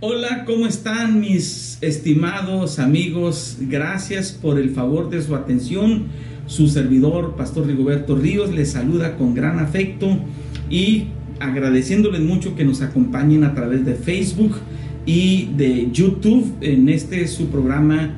Hola, ¿cómo están mis estimados amigos? Gracias por el favor de su atención. Su servidor, Pastor Rigoberto Ríos, les saluda con gran afecto y agradeciéndoles mucho que nos acompañen a través de Facebook y de YouTube en este su programa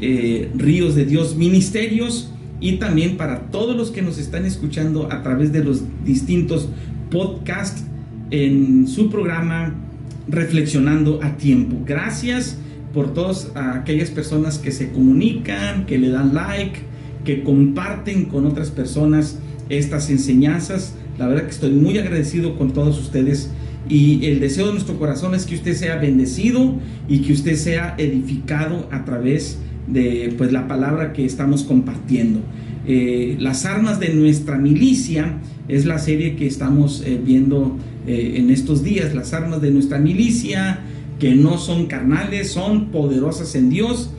eh, Ríos de Dios Ministerios y también para todos los que nos están escuchando a través de los distintos podcasts en su programa reflexionando a tiempo. Gracias por todas aquellas personas que se comunican, que le dan like, que comparten con otras personas estas enseñanzas. La verdad que estoy muy agradecido con todos ustedes y el deseo de nuestro corazón es que usted sea bendecido y que usted sea edificado a través de pues la palabra que estamos compartiendo. Eh, las armas de nuestra milicia es la serie que estamos eh, viendo eh, en estos días, las armas de nuestra milicia, que no son carnales, son poderosas en Dios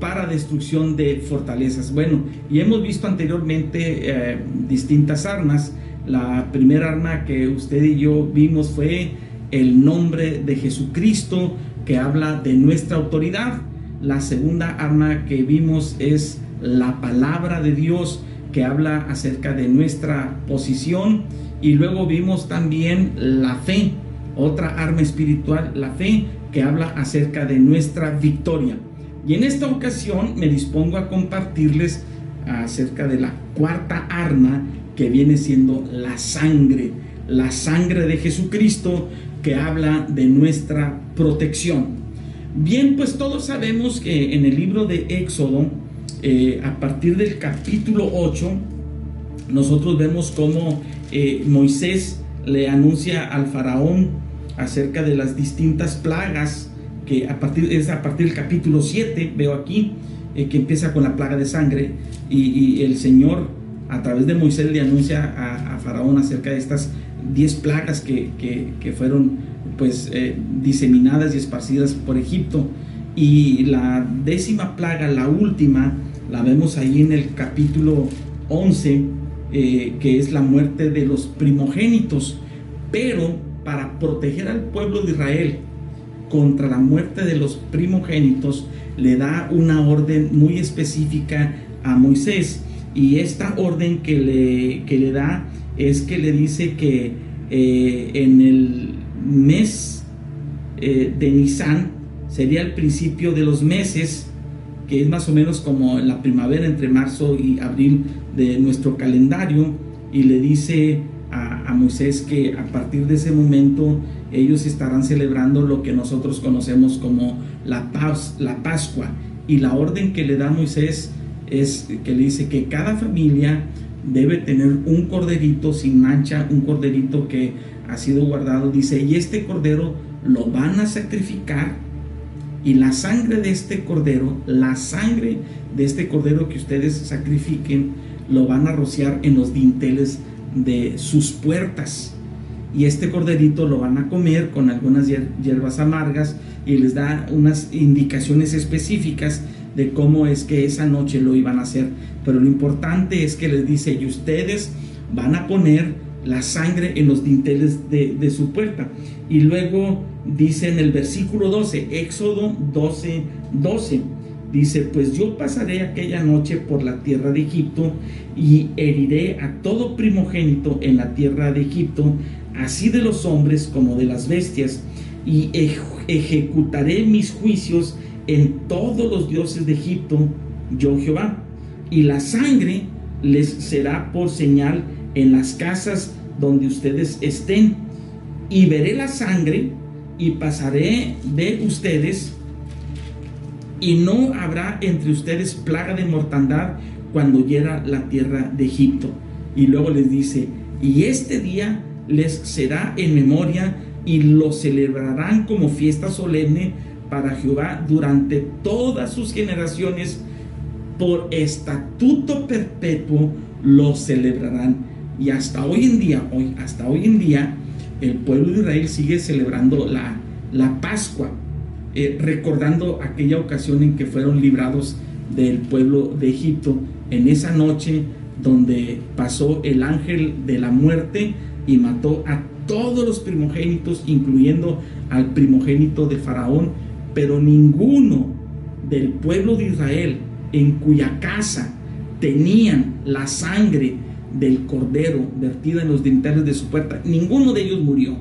para destrucción de fortalezas. Bueno, y hemos visto anteriormente distintas armas. La primera arma que usted y yo vimos fue el nombre de Jesucristo, que habla de nuestra autoridad. La segunda arma que vimos es la palabra de Dios que habla acerca de nuestra posición y luego vimos también la fe, otra arma espiritual, la fe que habla acerca de nuestra victoria. Y en esta ocasión me dispongo a compartirles acerca de la cuarta arma que viene siendo la sangre, la sangre de Jesucristo que habla de nuestra protección. Bien, pues todos sabemos que en el libro de Éxodo, eh, a partir del capítulo 8, nosotros vemos cómo eh, Moisés le anuncia al faraón acerca de las distintas plagas, que a partir, es a partir del capítulo 7, veo aquí, eh, que empieza con la plaga de sangre, y, el Señor a través de Moisés le anuncia a, Faraón acerca de estas 10 plagas que, que fueron pues eh, diseminadas y esparcidas por Egipto. Y la décima plaga, la última, la vemos ahí en el capítulo 11, eh, que es la muerte de los primogénitos. Pero para proteger al pueblo de Israel contra la muerte de los primogénitos, le da una orden muy específica a Moisés. Y esta orden que le, que le da es que le dice que eh, en el mes eh, de Nisan sería el principio de los meses, que es más o menos como la primavera entre marzo y abril de nuestro calendario, y le dice a, a Moisés que a partir de ese momento ellos estarán celebrando lo que nosotros conocemos como la, paz, la Pascua. Y la orden que le da Moisés es que le dice que cada familia debe tener un corderito sin mancha, un corderito que ha sido guardado, dice, y este cordero lo van a sacrificar y la sangre de este cordero, la sangre de este cordero que ustedes sacrifiquen, lo van a rociar en los dinteles de sus puertas. Y este corderito lo van a comer con algunas hierbas amargas y les da unas indicaciones específicas de cómo es que esa noche lo iban a hacer. Pero lo importante es que les dice, y ustedes van a poner la sangre en los dinteles de, su puerta. Y luego dice en el versículo 12, Éxodo 12, 12, dice, pues yo pasaré aquella noche por la tierra de Egipto y heriré a todo primogénito en la tierra de Egipto, así de los hombres como de las bestias, y ejecutaré mis juicios en todos los dioses de Egipto, yo Jehová, y la sangre les será por señal en las casas donde ustedes estén, y veré la sangre y pasaré de ustedes, y no habrá entre ustedes plaga de mortandad cuando hiera la tierra de Egipto. Y luego les dice, Y este día les será en memoria y lo celebrarán como fiesta solemne para Jehová durante todas sus generaciones. Por estatuto perpetuo lo celebrarán. Y hasta hoy en día, hoy, hasta hoy en día, el pueblo de Israel sigue celebrando la, la Pascua, eh, recordando aquella ocasión en que fueron librados del pueblo de Egipto, en esa noche donde pasó el ángel de la muerte y mató a todos los primogénitos, incluyendo al primogénito de Faraón, pero ninguno del pueblo de Israel en cuya casa tenían la sangre del cordero vertida en los dinteles de su puerta, ninguno de ellos murió.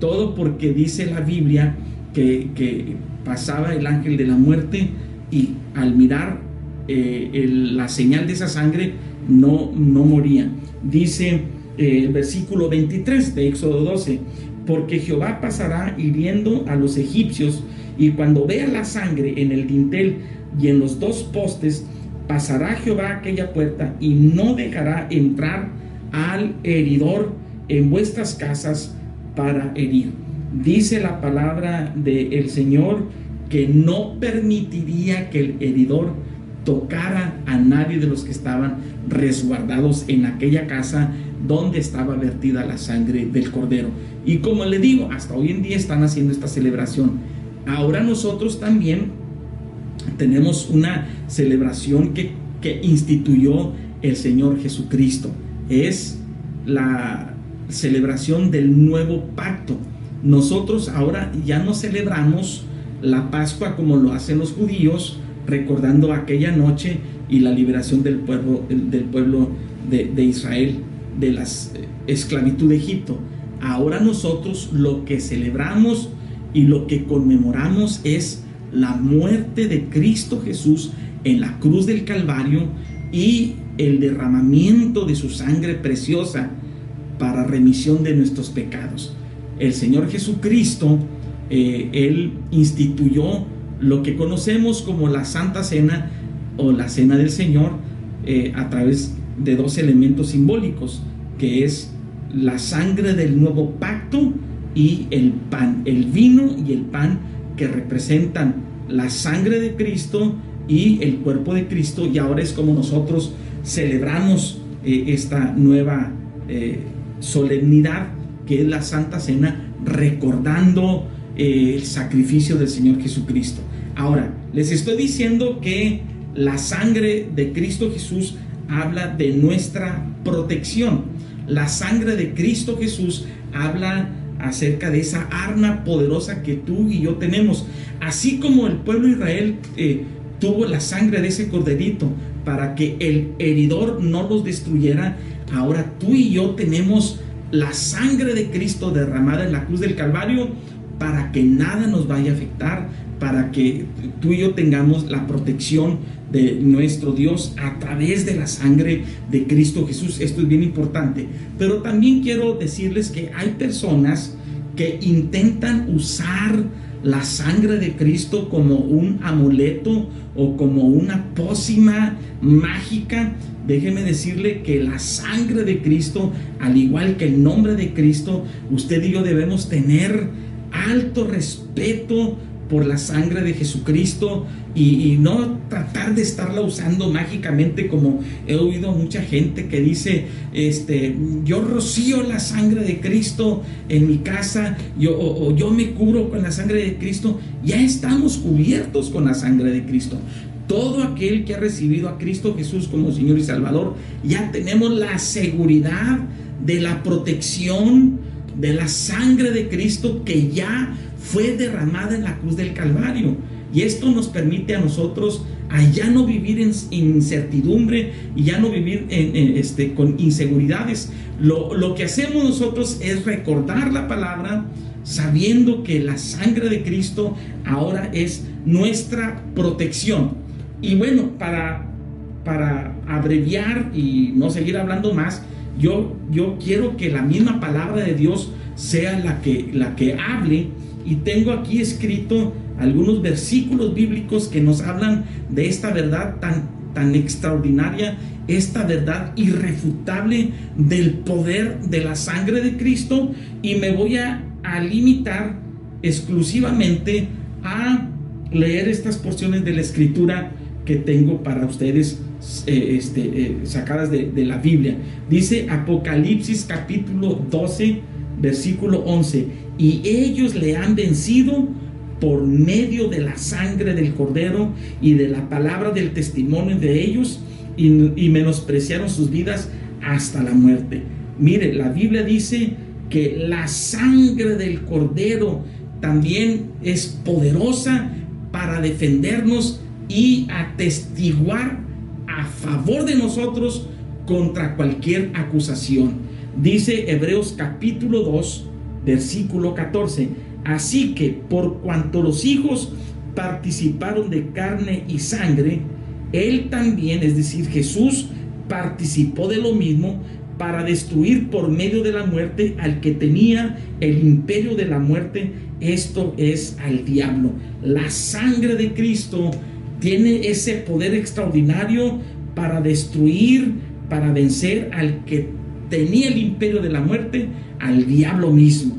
Todo porque dice la Biblia que, pasaba el ángel de la muerte y al mirar eh, la señal de esa sangre no, no moría. Dice eh, el versículo 23 de Éxodo 12, porque Jehová pasará hiriendo a los egipcios y cuando vea la sangre en el dintel y en los dos postes, pasará Jehová aquella puerta y no dejará entrar al heridor en vuestras casas para herir. Dice la palabra del Señor que no permitiría que el heridor tocara a nadie de los que estaban resguardados en aquella casa donde estaba vertida la sangre del cordero. Y como le digo, hasta hoy en día están haciendo esta celebración. Ahora nosotros también tenemos una celebración que, que instituyó el Señor Jesucristo. Es la celebración del nuevo pacto. Nosotros ahora ya no celebramos la Pascua como lo hacen los judíos, recordando aquella noche y la liberación del pueblo, del pueblo de, de Israel de la esclavitud de Egipto. Ahora nosotros lo que celebramos y lo que conmemoramos es la muerte de Cristo Jesús en la cruz del Calvario y el derramamiento de su sangre preciosa para remisión de nuestros pecados. El Señor Jesucristo, eh, Él instituyó lo que conocemos como la Santa Cena o la Cena del Señor eh, a través de dos elementos simbólicos, que es la sangre del nuevo pacto y el pan, el vino y el pan que representan la sangre de Cristo y el cuerpo de Cristo. Y ahora es como nosotros celebramos eh, esta nueva solemnidad que es la Santa Cena recordando eh, el sacrificio del Señor Jesucristo. Ahora, les estoy diciendo que la sangre de Cristo Jesús habla de nuestra protección. La sangre de Cristo Jesús habla acerca de esa arma poderosa que tú y yo tenemos. Así como el pueblo de Israel eh, tuvo la sangre de ese corderito para que el heridor no los destruyera, ahora tú y yo tenemos la sangre de Cristo derramada en la cruz del Calvario para que nada nos vaya a afectar, para que tú y yo tengamos la protección de nuestro Dios a través de la sangre de Cristo Jesús. Esto es bien importante. Pero también quiero decirles que hay personas que intentan usar la sangre de Cristo como un amuleto o como una pócima mágica. Déjeme decirle que la sangre de Cristo, al igual que el nombre de Cristo, usted y yo debemos tener alto respeto por la sangre de Jesucristo y, no tratar de estarla usando mágicamente como he oído mucha gente que dice, este, yo rocío la sangre de Cristo en mi casa yo, o, yo me cubro con la sangre de Cristo. Ya estamos cubiertos con la sangre de Cristo. Todo aquel que ha recibido a Cristo Jesús como Señor y Salvador, ya tenemos la seguridad de la protección de la sangre de Cristo que ya fue derramada en la cruz del Calvario. Y esto nos permite a nosotros ya no vivir en incertidumbre y ya no vivir en, este, con inseguridades. Lo que hacemos nosotros es recordar la palabra sabiendo que la sangre de Cristo ahora es nuestra protección. Y bueno, para, para abreviar y no seguir hablando más, yo, yo quiero que la misma palabra de Dios sea la que, la que hable. Y tengo aquí escrito algunos versículos bíblicos que nos hablan de esta verdad tan, tan extraordinaria esta verdad irrefutable del poder de la sangre de Cristo. Y me voy a, limitar exclusivamente a leer estas porciones de la escritura que tengo para ustedes eh, este, eh, sacadas de, la Biblia. Dice Apocalipsis capítulo 12, versículo 11, y ellos le han vencido por medio de la sangre del cordero y de la palabra del testimonio de ellos y, menospreciaron sus vidas hasta la muerte. Mire, la Biblia dice que la sangre del cordero también es poderosa para defendernos y atestiguar a favor de nosotros contra cualquier acusación. Dice Hebreos capítulo 2, versículo 14 Así que por cuanto los hijos participaron de carne y sangre, él también, es decir, Jesús, participó de lo mismo para destruir por medio de la muerte al que tenía el imperio de la muerte, esto es al diablo. La sangre de Cristo tiene ese poder extraordinario para destruir, para vencer al que tenía el imperio de la muerte, al diablo mismo.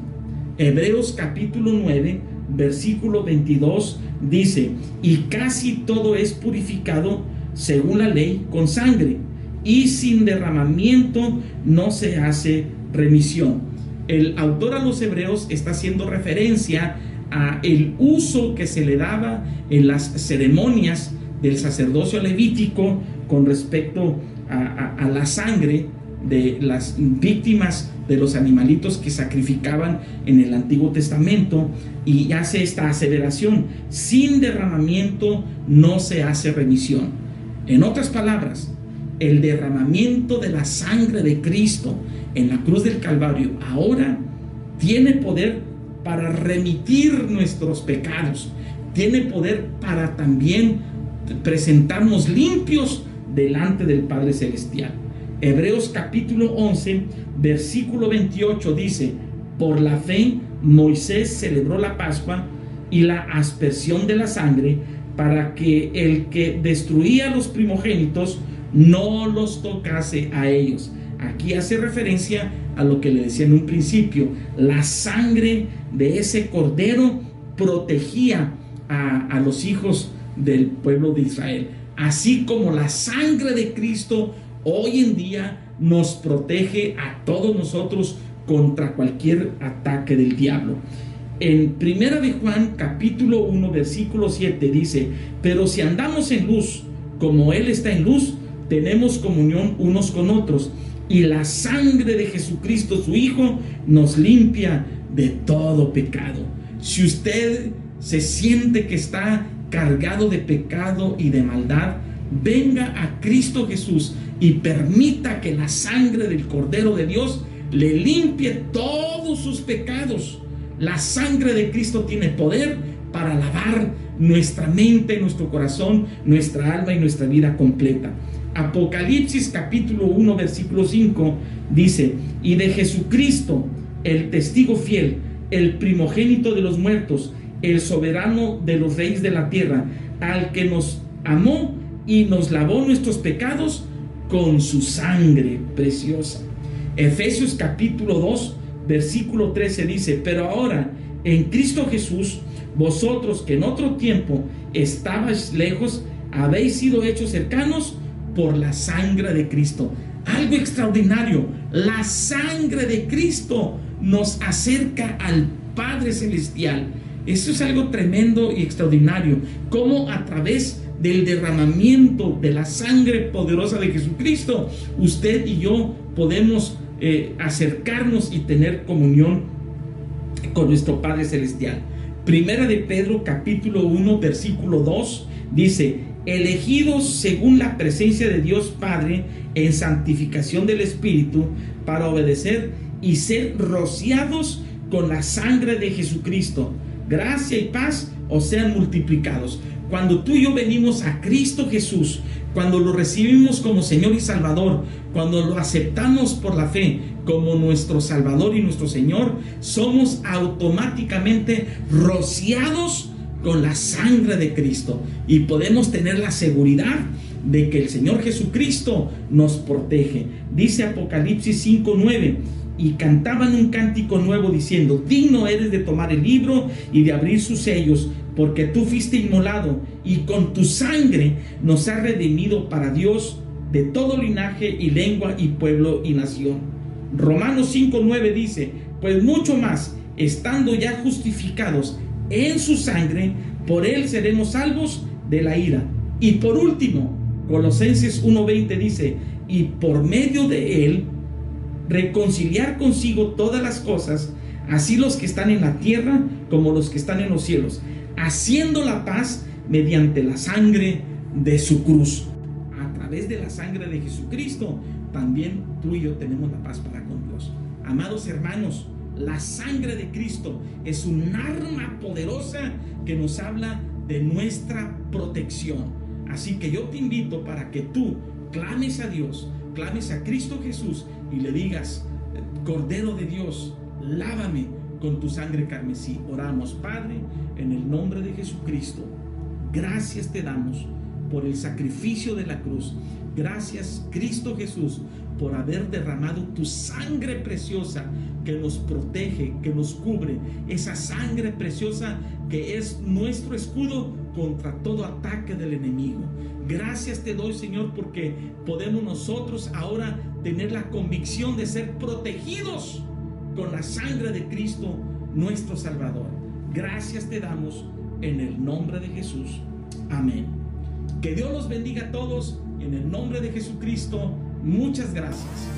Hebreos capítulo 9, versículo 22 dice, y casi todo es purificado según la ley con sangre, y sin derramamiento no se hace remisión. El autor a los hebreos está haciendo referencia a el uso que se le daba en las ceremonias del sacerdocio levítico con respecto a, a la sangre de las víctimas de los animalitos que sacrificaban en el Antiguo Testamento y hace esta aseveración, sin derramamiento no se hace remisión. En otras palabras, el derramamiento de la sangre de Cristo en la cruz del Calvario ahora tiene poder para remitir nuestros pecados, tiene poder para también presentarnos limpios delante del Padre Celestial. Hebreos capítulo 11, versículo 28 dice, por la fe Moisés celebró la Pascua y la aspersión de la sangre para que el que destruía los primogénitos no los tocase a ellos. Aquí hace referencia a lo que le decía en un principio. La sangre de ese cordero protegía a, los hijos del pueblo de Israel. Así como la sangre de Cristo hoy en día nos protege a todos nosotros contra cualquier ataque del diablo. En Primera de Juan capítulo 1 versículo 7 dice, pero si andamos en luz, como Él está en luz, tenemos comunión unos con otros, y la sangre de Jesucristo, su Hijo, nos limpia de todo pecado. Si usted se siente que está cargado de pecado y de maldad, venga a Cristo Jesús y permita que la sangre del Cordero de Dios le limpie todos sus pecados. La sangre de Cristo tiene poder para lavar nuestra mente, nuestro corazón, nuestra alma y nuestra vida completa. Apocalipsis capítulo 1 versículo 5 dice, y de Jesucristo, el testigo fiel, el primogénito de los muertos, el soberano de los reyes de la tierra, al que nos amó y nos lavó nuestros pecados con su sangre preciosa. Efesios capítulo 2, versículo 13 dice, pero ahora en Cristo Jesús, vosotros que en otro tiempo estabais lejos, habéis sido hechos cercanos por la sangre de Cristo. Algo extraordinario, la sangre de Cristo nos acerca al Padre Celestial. Eso es algo tremendo y extraordinario. Como a través del derramamiento de la sangre poderosa de Jesucristo, usted y yo podemos eh, acercarnos y tener comunión con nuestro Padre Celestial. Primera de Pedro capítulo 1 versículo 2 dice, elegidos según la presencia de Dios Padre en santificación del Espíritu para obedecer y ser rociados con la sangre de Jesucristo. Gracia y paz os sean multiplicados. Cuando tú y yo venimos a Cristo Jesús, cuando lo recibimos como Señor y Salvador, cuando lo aceptamos por la fe como nuestro Salvador y nuestro Señor, somos automáticamente rociados con la sangre de Cristo y podemos tener la seguridad de que el Señor Jesucristo nos protege. Dice Apocalipsis 5:9 y cantaban un cántico nuevo diciendo, digno eres de tomar el libro y de abrir sus sellos, porque tú fuiste inmolado y con tu sangre nos has redimido para Dios de todo linaje y lengua y pueblo y nación. Romanos 5:9 dice, pues mucho más, estando ya justificados en su sangre, por él seremos salvos de la ira. Y por último, Colosenses 1:20 dice, y por medio de él, reconciliar consigo todas las cosas, así los que están en la tierra como los que están en los cielos, haciendo la paz mediante la sangre de su cruz. A través de la sangre de Jesucristo, también tú y yo tenemos la paz para con Dios. Amados hermanos, la sangre de Cristo es un arma poderosa que nos habla de nuestra protección. Así que yo te invito para que tú clames a Dios, clames a Cristo Jesús y le digas, Cordero de Dios, lávame con tu sangre carmesí. Oramos, Padre, en el nombre de Jesucristo. Gracias te damos por el sacrificio de la cruz. Gracias, Cristo Jesús, por haber derramado tu sangre preciosa que nos protege, que nos cubre. Esa sangre preciosa que es nuestro escudo contra todo ataque del enemigo. Gracias te doy, Señor, porque podemos nosotros ahora tener la convicción de ser protegidos con la sangre de Cristo, nuestro Salvador. Gracias te damos en el nombre de Jesús. Amén. Que Dios los bendiga a todos en el nombre de Jesucristo. Muchas gracias.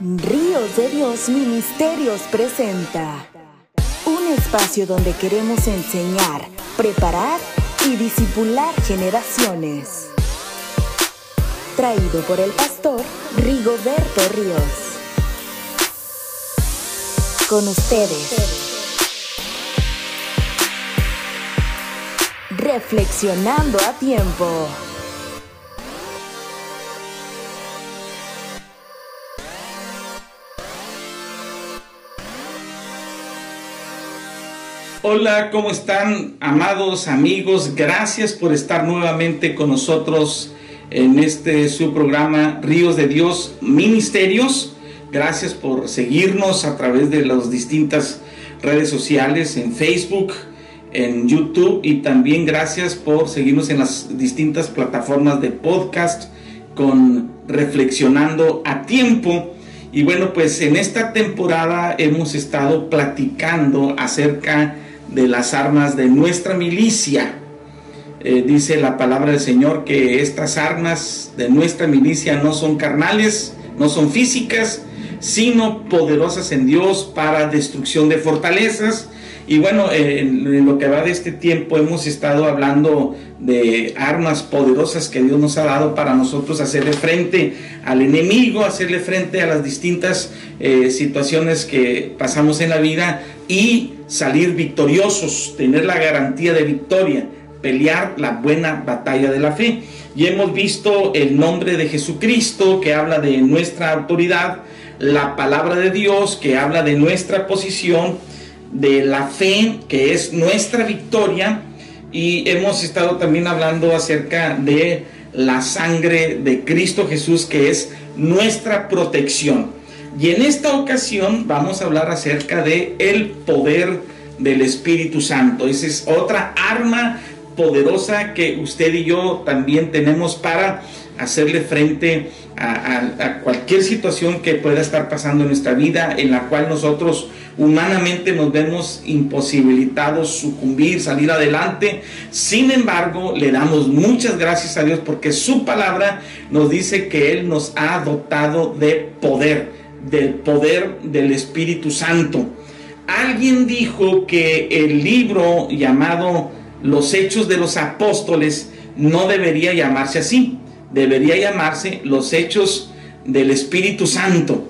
Ríos de Dios Ministerios presenta un espacio donde queremos enseñar, preparar y disipular generaciones. Traído por el pastor Rigoberto Ríos. Con ustedes. Reflexionando a tiempo. Hola, ¿cómo están, amados amigos? Gracias por estar nuevamente con nosotros en este su programa Ríos de Dios Ministerios. Gracias por seguirnos a través de las distintas redes sociales en Facebook, en YouTube y también gracias por seguirnos en las distintas plataformas de podcast con Reflexionando a Tiempo. Y bueno, pues en esta temporada hemos estado platicando acerca de las armas de nuestra milicia. Eh, dice la palabra del Señor que estas armas de nuestra milicia no son carnales, no son físicas, sino poderosas en Dios para destrucción de fortalezas. Y bueno, en lo que va de este tiempo hemos estado hablando de armas poderosas que Dios nos ha dado para nosotros hacerle frente al enemigo, hacerle frente a las distintas eh, situaciones que pasamos en la vida y salir victoriosos, tener la garantía de victoria, pelear la buena batalla de la fe. Y hemos visto el nombre de Jesucristo que habla de nuestra autoridad, la palabra de Dios que habla de nuestra posición, de la fe que es nuestra victoria. Y hemos estado también hablando acerca de la sangre de Cristo Jesús que es nuestra protección. Y en esta ocasión vamos a hablar acerca de el poder del Espíritu Santo. Esa es otra arma poderosa que usted y yo también tenemos para hacerle frente a, cualquier situación que pueda estar pasando en nuestra vida, en la cual nosotros humanamente nos vemos imposibilitados sucumbir, salir adelante. Sin embargo, le damos muchas gracias a Dios porque su palabra nos dice que Él nos ha dotado de poder del poder del Espíritu Santo. Alguien dijo que el libro llamado Los Hechos de los Apóstoles no debería llamarse así, debería llamarse Los Hechos del Espíritu Santo,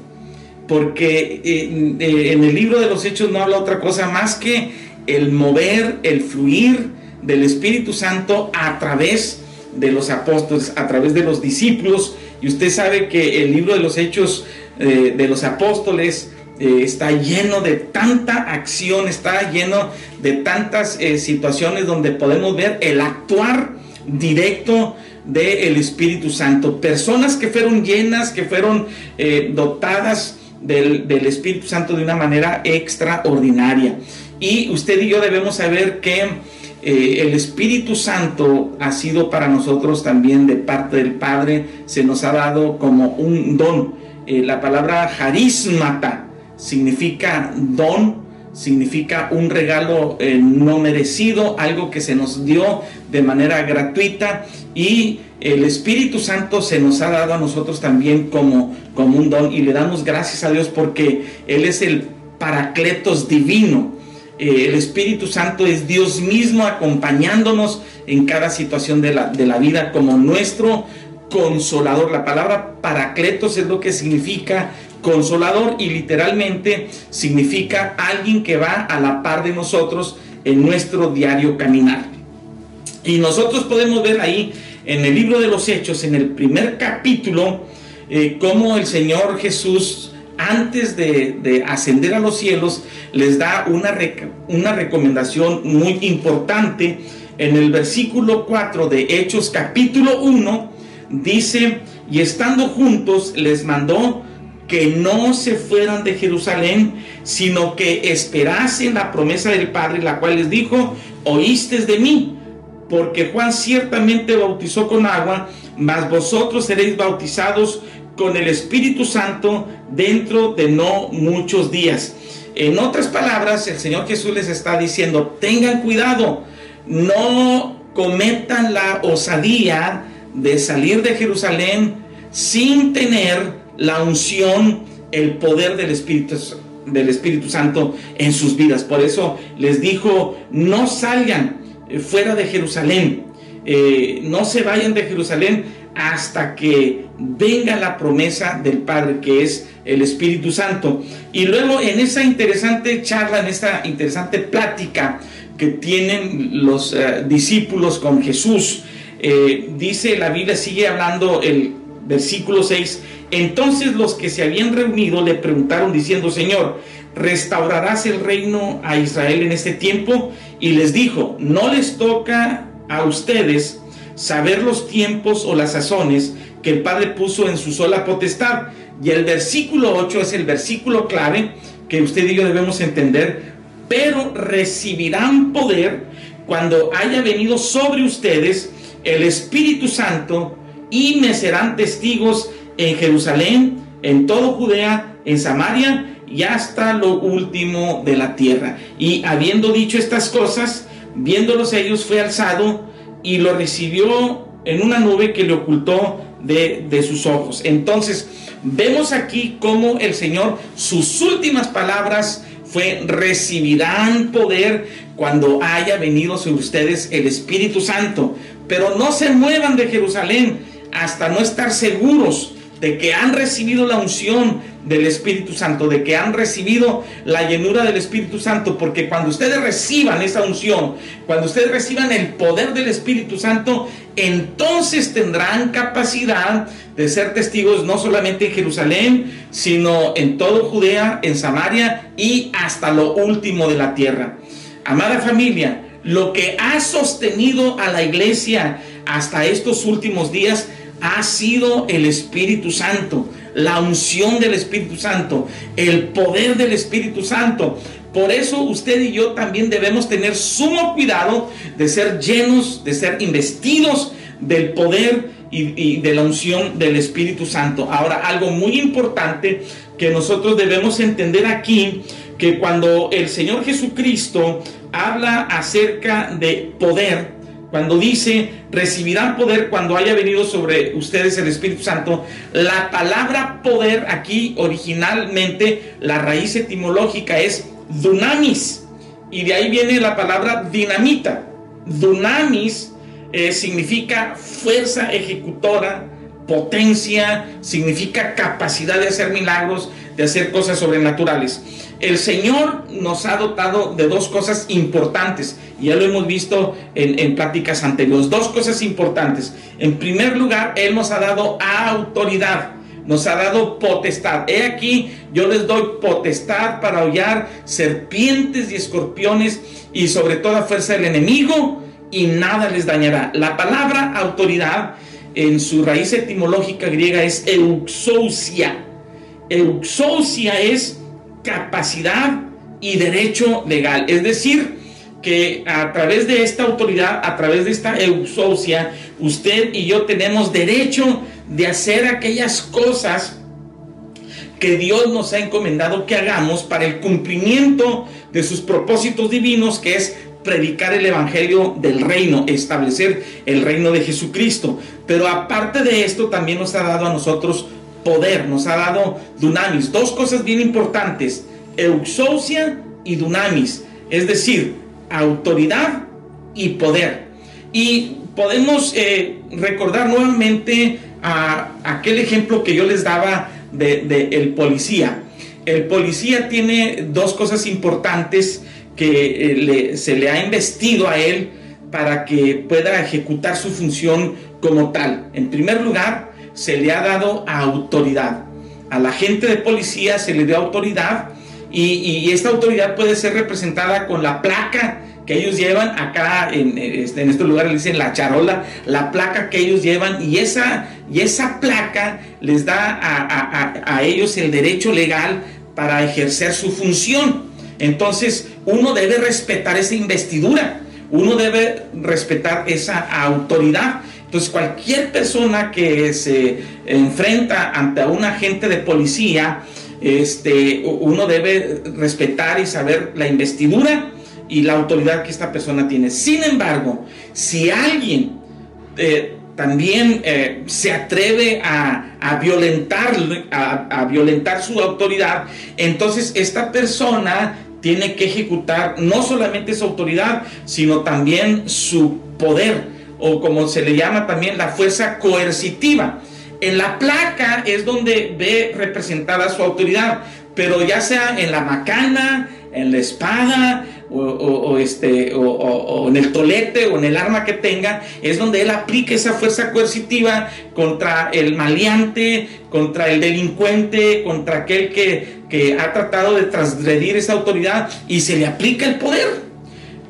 porque eh, eh, en el libro de los Hechos no habla otra cosa más que el mover, el fluir del Espíritu Santo a través de los apóstoles, a través de los discípulos. Y usted sabe que el libro de los hechos eh, de los apóstoles eh, está lleno de tanta acción, está lleno de tantas eh, situaciones donde podemos ver el actuar directo del Espíritu Santo. Personas que fueron llenas, que fueron dotadas del, Espíritu Santo de una manera extraordinaria. Y usted y yo debemos saber que eh, el Espíritu Santo ha sido para nosotros también de parte del Padre, se nos ha dado como un don. Eh, la palabra harismata significa don, significa un regalo eh, no merecido, algo que se nos dio de manera gratuita y el Espíritu Santo se nos ha dado a nosotros también como, como un don y le damos gracias a Dios porque Él es el paracletos divino eh, el Espíritu Santo es Dios mismo acompañándonos en cada situación de la, de la vida como nuestro consolador. La palabra paracletos es lo que significa consolador y literalmente significa alguien que va a la par de nosotros en nuestro diario caminar. Y nosotros podemos ver ahí en el libro de los Hechos, en el primer capítulo, eh, cómo el Señor Jesús antes de, ascender a los cielos, les da una, una recomendación muy importante. En el versículo 4 de Hechos capítulo 1 dice, y estando juntos les mandó que no se fueran de Jerusalén, sino que esperasen la promesa del Padre, la cual les dijo, oíste de mí, porque Juan ciertamente bautizó con agua, mas vosotros seréis bautizados con el Espíritu Santo dentro de no muchos días. En otras palabras, el Señor Jesús les está diciendo, tengan cuidado, no cometan la osadía de salir de Jerusalén sin tener la unción, el poder del Espíritu, del Espíritu Santo en sus vidas. Por eso les dijo, no salgan fuera de Jerusalén, eh, no se vayan de Jerusalén hasta que venga la promesa del Padre, que es el Espíritu Santo. Y luego en esa interesante charla, en esta interesante plática que tienen los eh, discípulos con Jesús, eh, dice la Biblia, sigue hablando el versículo 6, entonces los que se habían reunido le preguntaron diciendo, Señor, ¿restaurarás el reino a Israel en este tiempo? Y les dijo, no les toca a ustedes saber los tiempos o las sazones que el Padre puso en su sola potestad. Y el versículo 8 es el versículo clave que usted y yo debemos entender. Pero recibirán poder cuando haya venido sobre ustedes el Espíritu Santo y me serán testigos en Jerusalén, en todo Judea, en Samaria y hasta lo último de la tierra. Y habiendo dicho estas cosas, viéndolos ellos fue alzado y lo recibió en una nube que le ocultó de, sus ojos. Entonces, vemos aquí cómo el Señor, sus últimas palabras fue, recibirán poder cuando haya venido sobre ustedes el Espíritu Santo. Pero no se muevan de Jerusalén hasta no estar seguros de que han recibido la unción del Espíritu Santo, de que han recibido la llenura del Espíritu Santo, porque cuando ustedes reciban esa unción, cuando ustedes reciban el poder del Espíritu Santo, entonces tendrán capacidad de ser testigos no solamente en Jerusalén, sino en todo Judea, en Samaria y hasta lo último de la tierra. Amada familia, lo que ha sostenido a la iglesia hasta estos últimos días ha sido el Espíritu Santo, la unción del Espíritu Santo, el poder del Espíritu Santo. Por eso usted y yo también debemos tener sumo cuidado de ser llenos, de ser investidos del poder y, de la unción del Espíritu Santo. Ahora, algo muy importante que nosotros debemos entender aquí, que cuando el Señor Jesucristo habla acerca de poder, cuando dice, recibirán poder cuando haya venido sobre ustedes el Espíritu Santo, la palabra poder aquí originalmente, la raíz etimológica es dunamis, y de ahí viene la palabra dinamita. Dunamis eh, significa fuerza ejecutora, potencia, significa capacidad de hacer milagros, de hacer cosas sobrenaturales. El Señor nos ha dotado de dos cosas importantes, y ya lo hemos visto en, en pláticas anteriores, dos cosas importantes. En primer lugar, Él nos ha dado autoridad nos ha dado potestad. He aquí, yo les doy potestad para hollar serpientes y escorpiones y sobre toda fuerza del enemigo y nada les dañará. La palabra autoridad en su raíz etimológica griega es euxousia. Euxousia es capacidad y derecho legal. Es decir, que a través de esta autoridad, a través de esta euxousia, usted y yo tenemos derecho de hacer aquellas cosas que Dios nos ha encomendado que hagamos para el cumplimiento de sus propósitos divinos, que es predicar el Evangelio del reino, establecer el reino de Jesucristo. Pero aparte de esto, también nos ha dado a nosotros poder, nos ha dado dunamis. Dos cosas bien importantes, euxosia y dunamis, es decir, autoridad y poder. Y podemos eh, recordar nuevamente a aquel ejemplo que yo les daba de, el policía. El policía tiene dos cosas importantes que eh, se le ha investido a él para que pueda ejecutar su función como tal. En primer lugar, se le ha dado autoridad. A la gente de policía se le dio autoridad y, esta autoridad puede ser representada con la placa que ellos llevan acá en, este, en este lugar le dicen la charola, la placa que ellos llevan y esa, y esa placa les da a, a ellos el derecho legal para ejercer su función. Entonces uno debe respetar esa investidura, uno debe respetar esa autoridad. Entonces cualquier persona que se enfrenta ante un agente de policía, este, uno debe respetar y saber la investidura y la autoridad que esta persona tiene. Sin embargo, si alguien eh, también eh, se atreve a, violentar, a, violentar su autoridad, entonces esta persona tiene que ejecutar no solamente su autoridad, sino también su poder, o como se le llama también la fuerza coercitiva. En la placa es donde ve representada su autoridad, pero ya sea en la macana, en la espada, o, este, o, en el tolete o en el arma que tenga, es donde él aplica esa fuerza coercitiva contra el maleante, contra el delincuente, contra aquel que, que ha tratado de transgredir esa autoridad y se le aplica el poder.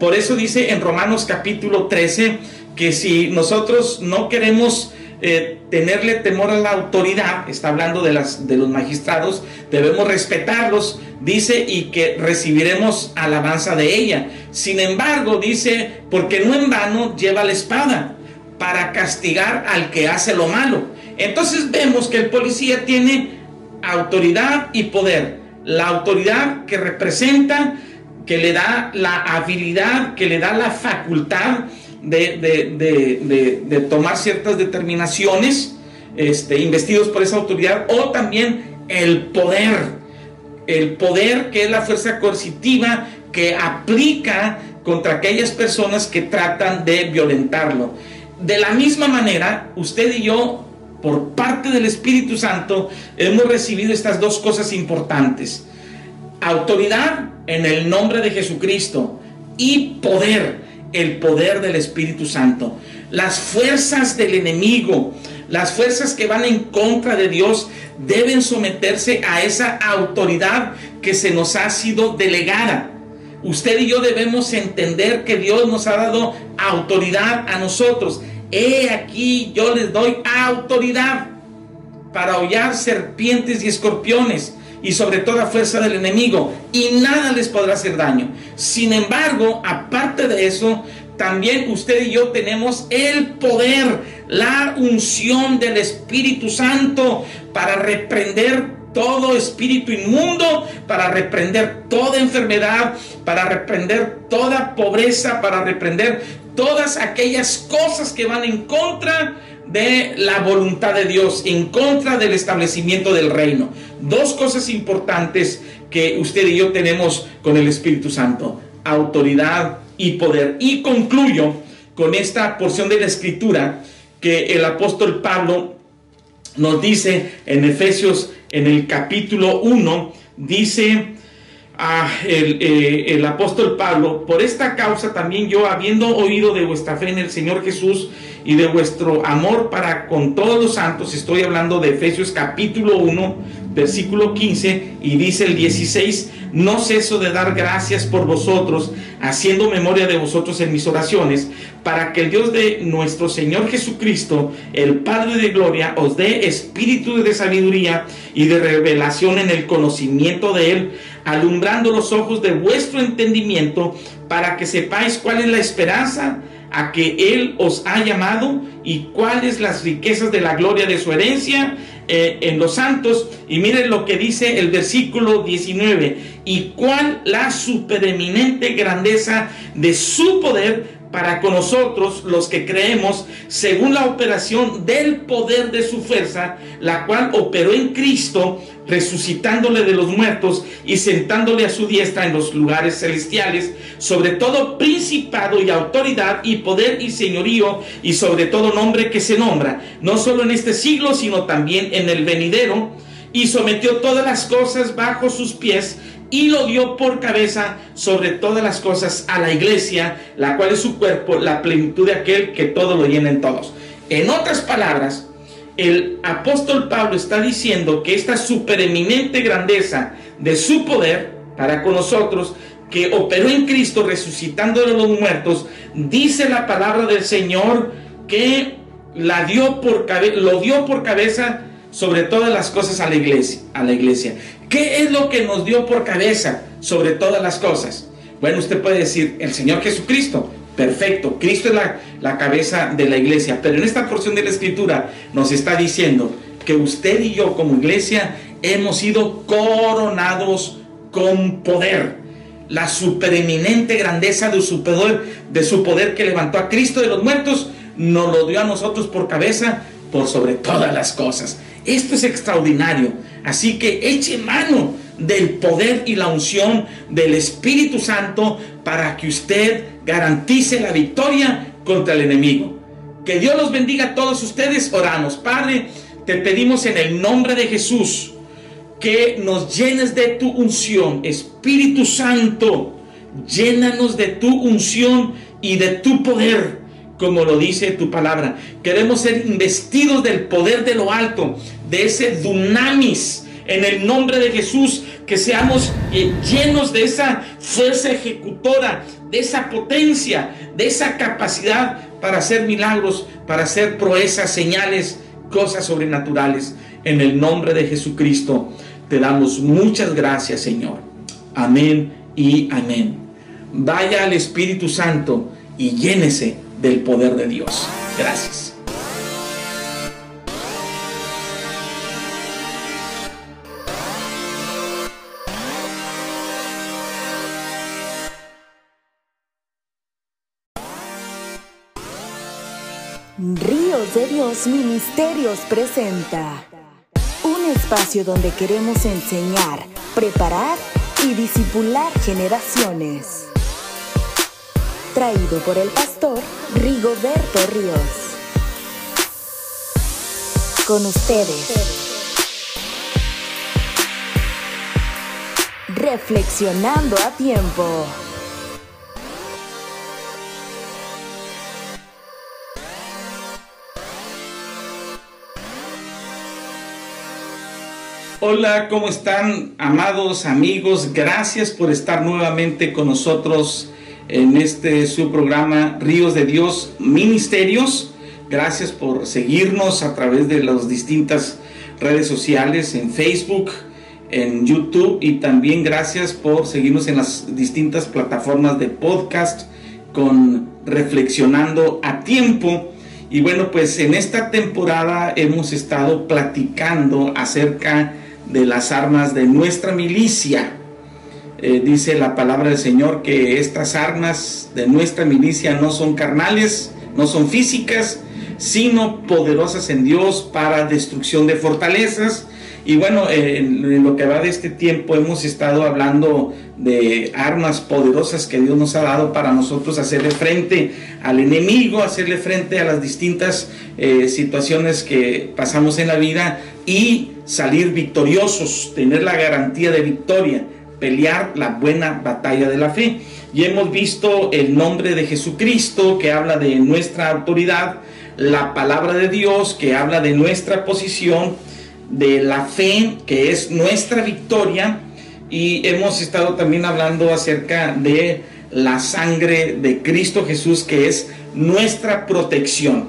Por eso dice en Romanos capítulo 13 que si nosotros no queremos eh, tenerle temor a la autoridad, está hablando de, las, de los magistrados, debemos respetarlos, dice, y que recibiremos alabanza de ella. Sin embargo, dice, porque no en vano lleva la espada para castigar al que hace lo malo. Entonces vemos que el policía tiene autoridad y poder. La autoridad que representa, que le da la habilidad, que le da la facultad de, tomar ciertas determinaciones, este, investidos por esa autoridad, o también el poder, el poder que es la fuerza coercitiva que aplica contra aquellas personas que tratan de violentarlo. De la misma manera, usted y yo, por parte del Espíritu Santo, hemos recibido estas dos cosas importantes. Autoridad en el nombre de Jesucristo y poder el poder del Espíritu Santo. Las fuerzas del enemigo, las fuerzas que van en contra de Dios, deben someterse a esa autoridad que se nos ha sido delegada. Usted y yo debemos entender que Dios nos ha dado autoridad a nosotros. He aquí yo les doy autoridad para hollar serpientes y escorpiones y sobre toda fuerza del enemigo, y nada les podrá hacer daño. Sin embargo, aparte de eso, también usted y yo tenemos el poder, la unción del Espíritu Santo para reprender todo espíritu inmundo, para reprender toda enfermedad, para reprender toda pobreza, para reprender todas aquellas cosas que van en contra de la voluntad de Dios, en contra del establecimiento del reino. Dos cosas importantes que usted y yo tenemos con el Espíritu Santo, autoridad y poder. Y concluyo con esta porción de la escritura que el apóstol Pablo nos dice en Efesios en el capítulo 1, dice ah, el, eh, el, apóstol Pablo, por esta causa también yo, habiendo oído de vuestra fe en el Señor Jesús y de vuestro amor para con todos los santos, estoy hablando de Efesios capítulo 1, versículo 15, y dice el 16, no ceso de dar gracias por vosotros, haciendo memoria de vosotros en mis oraciones, para que el Dios de nuestro Señor Jesucristo, el Padre de Gloria, os dé espíritu de sabiduría y de revelación en el conocimiento de Él, alumbrando los ojos de vuestro entendimiento, para que sepáis cuál es la esperanza a que Él os ha llamado y cuáles las riquezas de la gloria de su herencia eh, en los santos. Y miren lo que dice el versículo 19. Y cuál la supereminente grandeza de su poder para con nosotros los que creemos según la operación del poder de su fuerza, la cual operó en Cristo, resucitándole de los muertos y sentándole a su diestra en los lugares celestiales, sobre todo principado y autoridad y poder y señorío y sobre todo nombre que se nombra, no solo en este siglo, sino también en el venidero, y sometió todas las cosas bajo sus pies y lo dio por cabeza sobre todas las cosas a la iglesia, la cual es su cuerpo, la plenitud de aquel que todo lo llena en todos. En otras palabras, el apóstol Pablo está diciendo que esta supereminente grandeza de su poder para con nosotros, que operó en Cristo resucitando de los muertos, dice la palabra del Señor que la dio por lo dio por cabeza sobre todas las cosas a la iglesia, a la iglesia. ¿Qué es lo que nos dio por cabeza sobre todas las cosas? Bueno, usted puede decir, el Señor Jesucristo. Perfecto, Cristo es la, la cabeza de la iglesia. Pero en esta porción de la escritura nos está diciendo que usted y yo como iglesia hemos sido coronados con poder. La supereminente grandeza de su poder, de su poder que levantó a Cristo de los muertos, nos lo dio a nosotros por cabeza por sobre todas las cosas. Esto es extraordinario. Así que eche mano del poder y la unción del Espíritu Santo para que usted garantice la victoria contra el enemigo. Que Dios los bendiga a todos ustedes. Oramos. Padre, te pedimos en el nombre de Jesús que nos llenes de tu unción. Espíritu Santo, llénanos de tu unción y de tu poder como lo dice tu palabra. Queremos ser investidos del poder de lo alto, de ese dunamis, en el nombre de Jesús, que seamos eh, llenos de esa fuerza ejecutora, de esa potencia, de esa capacidad para hacer milagros, para hacer proezas, señales, cosas sobrenaturales. En el nombre de Jesucristo te damos muchas gracias, Señor. Amén y amén. Vaya al Espíritu Santo y llénese del poder de Dios. Gracias. Ríos de Dios Ministerios presenta un espacio donde queremos enseñar, preparar y disipular generaciones traído por el pastor Rigoberto Ríos. Con ustedes. Reflexionando a tiempo. Hola, ¿cómo están, amados amigos? Gracias por estar nuevamente con nosotros en este su programa Ríos de Dios Ministerios. Gracias por seguirnos a través de las distintas redes sociales, en Facebook, en YouTube y también gracias por seguirnos en las distintas plataformas de podcast con Reflexionando a Tiempo. Y bueno, pues en esta temporada hemos estado platicando acerca de las armas de nuestra milicia eh, dice la palabra del Señor que estas armas de nuestra milicia no son carnales, no son físicas, sino poderosas en Dios para destrucción de fortalezas. Y bueno, en lo que va de este tiempo hemos estado hablando de armas poderosas que Dios nos ha dado para nosotros hacerle frente al enemigo, hacerle frente a las distintas eh, situaciones que pasamos en la vida y salir victoriosos, tener la garantía de victoria, pelear la buena batalla de la fe. Y hemos visto el nombre de Jesucristo que habla de nuestra autoridad, la palabra de Dios que habla de nuestra posición, de la fe que es nuestra victoria y hemos estado también hablando acerca de la sangre de Cristo Jesús que es nuestra protección.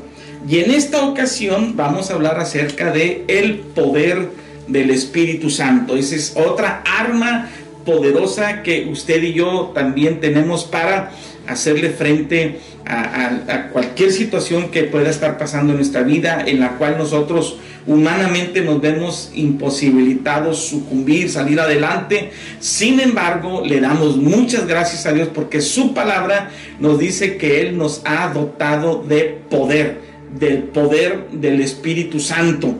Y en esta ocasión vamos a hablar acerca de el poder del Espíritu Santo. Esa es otra arma poderosa que usted y yo también tenemos para hacerle frente a, cualquier situación que pueda estar pasando en nuestra vida, en la cual nosotros humanamente nos vemos imposibilitados sucumbir, salir adelante. Sin embargo, le damos muchas gracias a Dios porque su palabra nos dice que Él nos ha dotado de poder, del poder del Espíritu Santo.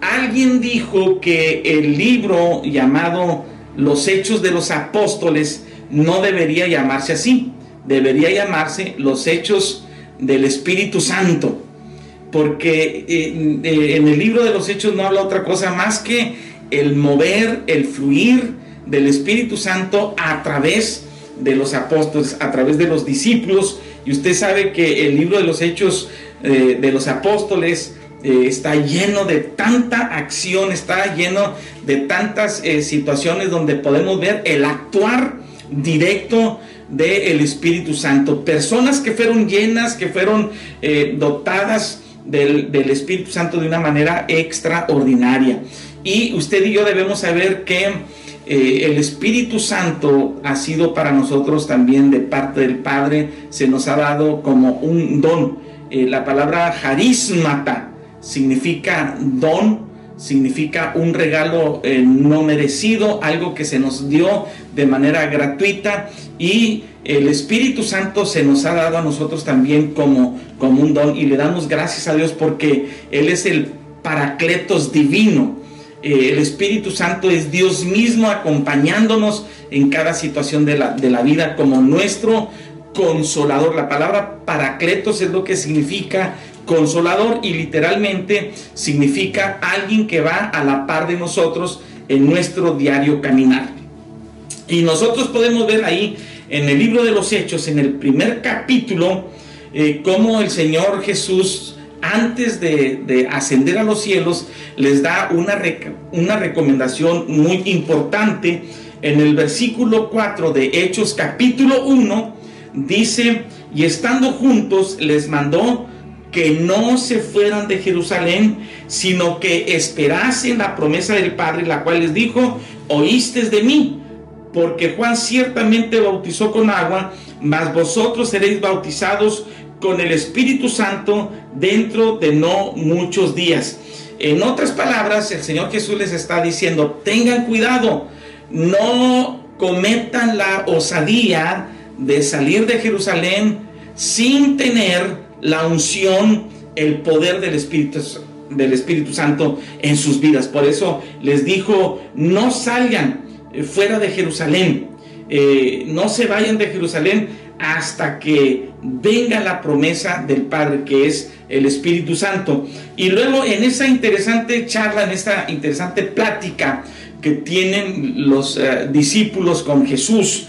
Alguien dijo que el libro llamado Los Hechos de los Apóstoles no debería llamarse así. Debería llamarse los hechos del Espíritu Santo, porque eh, eh, en el libro de los hechos no habla otra cosa más que el mover, el fluir del Espíritu Santo a través de los apóstoles, a través de los discípulos, y usted sabe que el libro de los hechos eh, de los apóstoles está lleno de tanta acción, está lleno de tantas situaciones donde podemos ver el actuar directo del Espíritu Santo. Personas que fueron llenas, que fueron eh, dotadas del, Espíritu Santo de una manera extraordinaria. Y usted y yo debemos saber que eh, el Espíritu Santo ha sido para nosotros también de parte del Padre, se nos ha dado como un don. Eh, la palabra harismata significa don, significa un regalo no merecido, algo que se nos dio de manera gratuita y el Espíritu Santo se nos ha dado a nosotros también como, como un don y le damos gracias a Dios porque Él es el paracletos divino. Eh, el Espíritu Santo es Dios mismo acompañándonos en cada situación de la, de la vida como nuestro consolador. La palabra paracletos es lo que significa consolador y literalmente significa alguien que va a la par de nosotros en nuestro diario caminar. Y nosotros podemos ver ahí en el libro de los Hechos, en el primer capítulo, eh, cómo el Señor Jesús, antes de, ascender a los cielos, les da una, una recomendación muy importante. En el versículo 4 de Hechos capítulo 1, dice, y estando juntos les mandó que no se fueran de Jerusalén, sino que esperasen la promesa del Padre, la cual les dijo, oíste de mí porque Juan ciertamente bautizó con agua, mas vosotros seréis bautizados con el Espíritu Santo dentro de no muchos días. En otras palabras, el Señor Jesús les está diciendo, tengan cuidado, no cometan la osadía de salir de Jerusalén sin tener la unción, el poder del Espíritu, del Espíritu Santo en sus vidas. Por eso les dijo, no salgan eh, fuera de Jerusalén. Eh, no se vayan de Jerusalén hasta que venga la promesa del Padre, que es el Espíritu Santo. Y luego en esa interesante charla, en esta interesante plática que tienen los eh, discípulos con Jesús,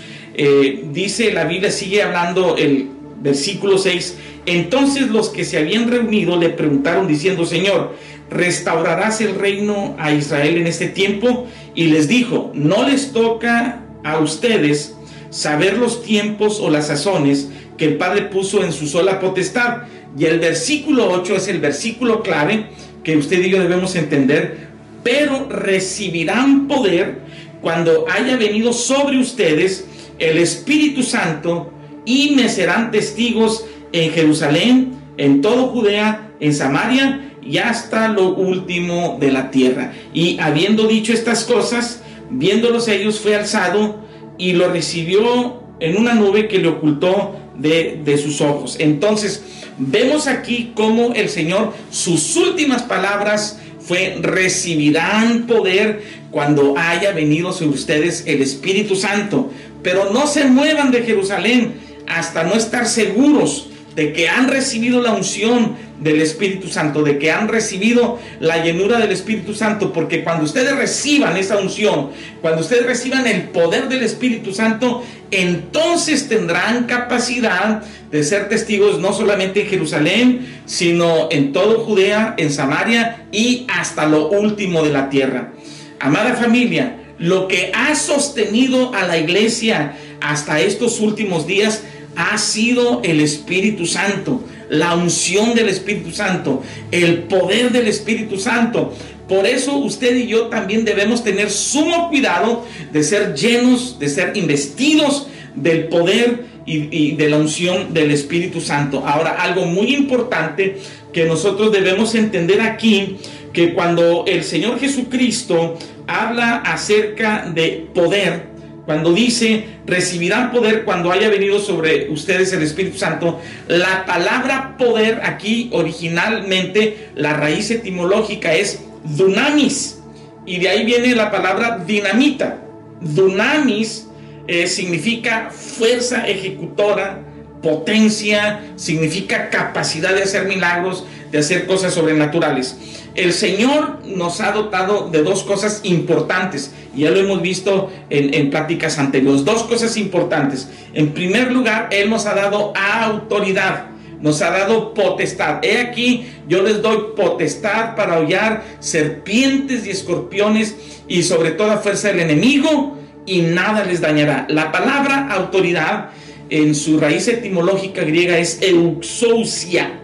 dice la Biblia, sigue hablando el versículo 6, entonces los que se habían reunido le preguntaron diciendo, Señor, ¿restaurarás el reino a Israel en este tiempo? Y les dijo, no les toca a ustedes saber los tiempos o las sazones que el Padre puso en su sola potestad. Y el versículo 8 es el versículo clave que usted y yo debemos entender, pero recibirán poder cuando haya venido sobre ustedes el Espíritu Santo y me serán testigos en Jerusalén, en todo Judea, en Samaria y hasta lo último de la tierra. Y habiendo dicho estas cosas, viéndolos ellos, fue alzado y lo recibió en una nube que le ocultó de, de sus ojos. Entonces, vemos aquí cómo el Señor, sus últimas palabras fue recibirán poder cuando haya venido sobre ustedes el Espíritu Santo. Pero no se muevan de Jerusalén hasta no estar seguros de que han recibido la unción del Espíritu Santo, de que han recibido la llenura del Espíritu Santo, porque cuando ustedes reciban esa unción, cuando ustedes reciban el poder del Espíritu Santo, entonces tendrán capacidad de ser testigos no solamente en Jerusalén, sino en todo Judea, en Samaria y hasta lo último de la tierra. Amada familia, lo que ha sostenido a la iglesia hasta estos últimos días ha sido el Espíritu Santo, la unción del Espíritu Santo, el poder del Espíritu Santo. Por eso usted y yo también debemos tener sumo cuidado de ser llenos, de ser investidos del poder y, de la unción del Espíritu Santo. Ahora, algo muy importante que nosotros debemos entender aquí, que cuando el Señor Jesucristo habla acerca de poder, cuando dice, recibirán poder cuando haya venido sobre ustedes el Espíritu Santo, la palabra poder aquí originalmente, la raíz etimológica es dunamis, y de ahí viene la palabra dinamita. Dunamis eh, significa fuerza ejecutora, potencia, significa capacidad de hacer milagros, de hacer cosas sobrenaturales. El Señor nos ha dotado de dos cosas importantes, y ya lo hemos visto en, en pláticas anteriores, dos cosas importantes. En primer lugar, Él nos ha dado autoridad, nos ha dado potestad. He aquí, yo les doy potestad para hollar serpientes y escorpiones y sobre toda fuerza del enemigo, y nada les dañará. La palabra autoridad en su raíz etimológica griega es euxousia.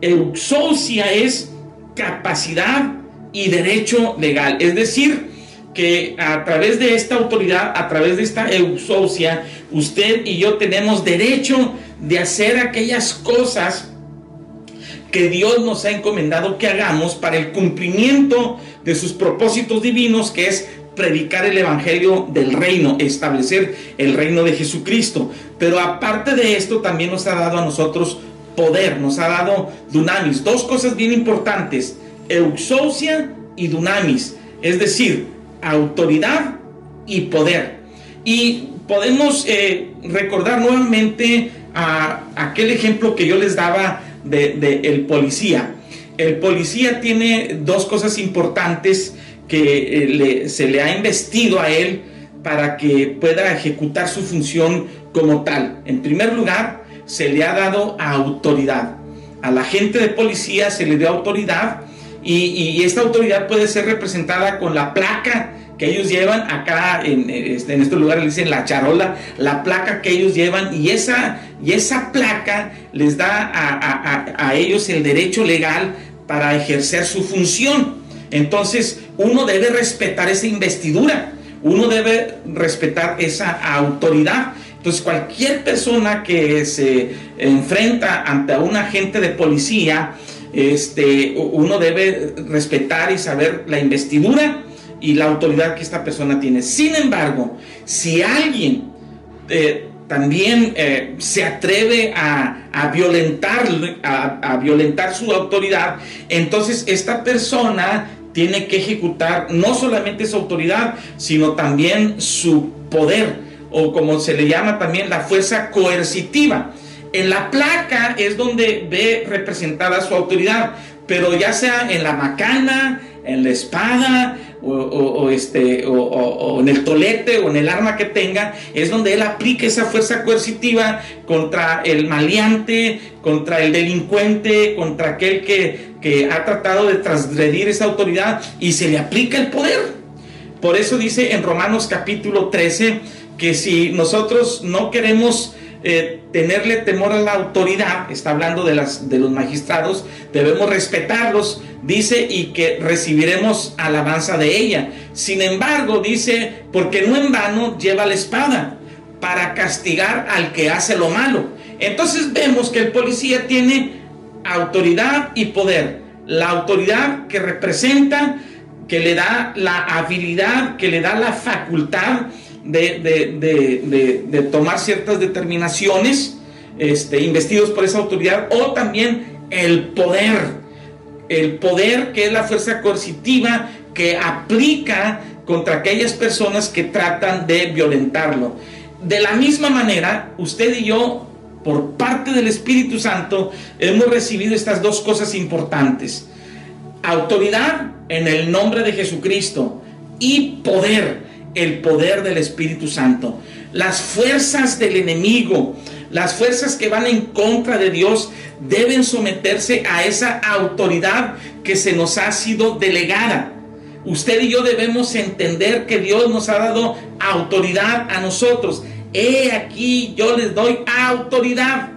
Euxousia es capacidad y derecho legal. Es decir, que a través de esta autoridad, a través de esta euxousia, usted y yo tenemos derecho de hacer aquellas cosas que Dios nos ha encomendado que hagamos para el cumplimiento de sus propósitos divinos, que es predicar el evangelio del reino, establecer el reino de Jesucristo. Pero aparte de esto, también nos ha dado a nosotros poder, nos ha dado dunamis. Dos cosas bien importantes, euxousia y dunamis, es decir, autoridad y poder. Y podemos eh, recordar nuevamente a aquel ejemplo que yo les daba de, el policía. El policía tiene dos cosas importantes que eh, se le ha investido a él para que pueda ejecutar su función como tal. En primer lugar, se le ha dado autoridad. A la gente de policía se le dio autoridad y, esta autoridad puede ser representada con la placa que ellos llevan acá en, este, en este lugar le dicen la charola, la placa que ellos llevan y esa, y esa placa les da a ellos el derecho legal para ejercer su función. Entonces uno debe respetar esa investidura, uno debe respetar esa autoridad. Entonces cualquier persona que se enfrenta ante un agente de policía, este, uno debe respetar y saber la investidura y la autoridad que esta persona tiene. Sin embargo, si alguien eh, también eh, se atreve a, violentar, a, violentar su autoridad, entonces esta persona tiene que ejecutar no solamente su autoridad, sino también su poder o como se le llama también la fuerza coercitiva. En la placa es donde ve representada su autoridad, pero ya sea en la macana, en la espada, o, este, o, en el tolete o en el arma que tenga, es donde él aplica esa fuerza coercitiva contra el maleante, contra el delincuente, contra aquel que, que ha tratado de transgredir esa autoridad y se le aplica el poder. Por eso dice en Romanos capítulo 13, que si nosotros no queremos eh, tenerle temor a la autoridad, está hablando de, las, de los magistrados, debemos respetarlos, dice, y que recibiremos alabanza de ella. Sin embargo, dice, porque no en vano lleva la espada para castigar al que hace lo malo. Entonces vemos que el policía tiene autoridad y poder. La autoridad que representa, que le da la habilidad, que le da la facultad de, tomar ciertas determinaciones, este, investidos por esa autoridad, o también el poder. el poder que es la fuerza coercitiva que aplica contra aquellas personas que tratan de violentarlo. De la misma manera, usted y yo, por parte del Espíritu Santo, hemos recibido estas dos cosas importantes. Autoridad en el nombre de Jesucristo y poder, el poder del Espíritu Santo. Las fuerzas del enemigo, las fuerzas que van en contra de Dios, deben someterse a esa autoridad que se nos ha sido delegada. Usted y yo debemos entender que Dios nos ha dado autoridad a nosotros. He aquí yo les doy autoridad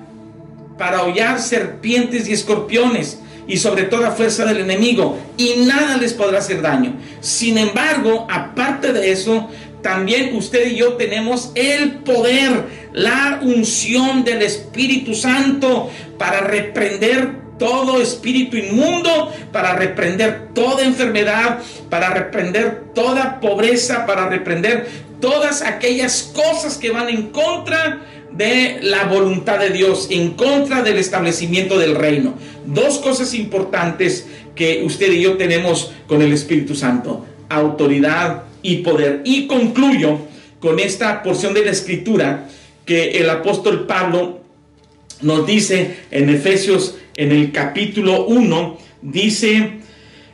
para hollar serpientes y escorpiones y sobre toda fuerza del enemigo y nada les podrá hacer daño. Sin embargo, aparte de eso, también usted y yo tenemos el poder, la unción del Espíritu Santo para reprender todo espíritu inmundo, para reprender toda enfermedad, para reprender toda pobreza, para reprender todas aquellas cosas que van en contra de la voluntad de Dios, en contra del establecimiento del reino. Dos cosas importantes que usted y yo tenemos con el Espíritu Santo, autoridad y poder. Y concluyo con esta porción de la escritura que el apóstol Pablo nos dice en Efesios en el capítulo 1, dice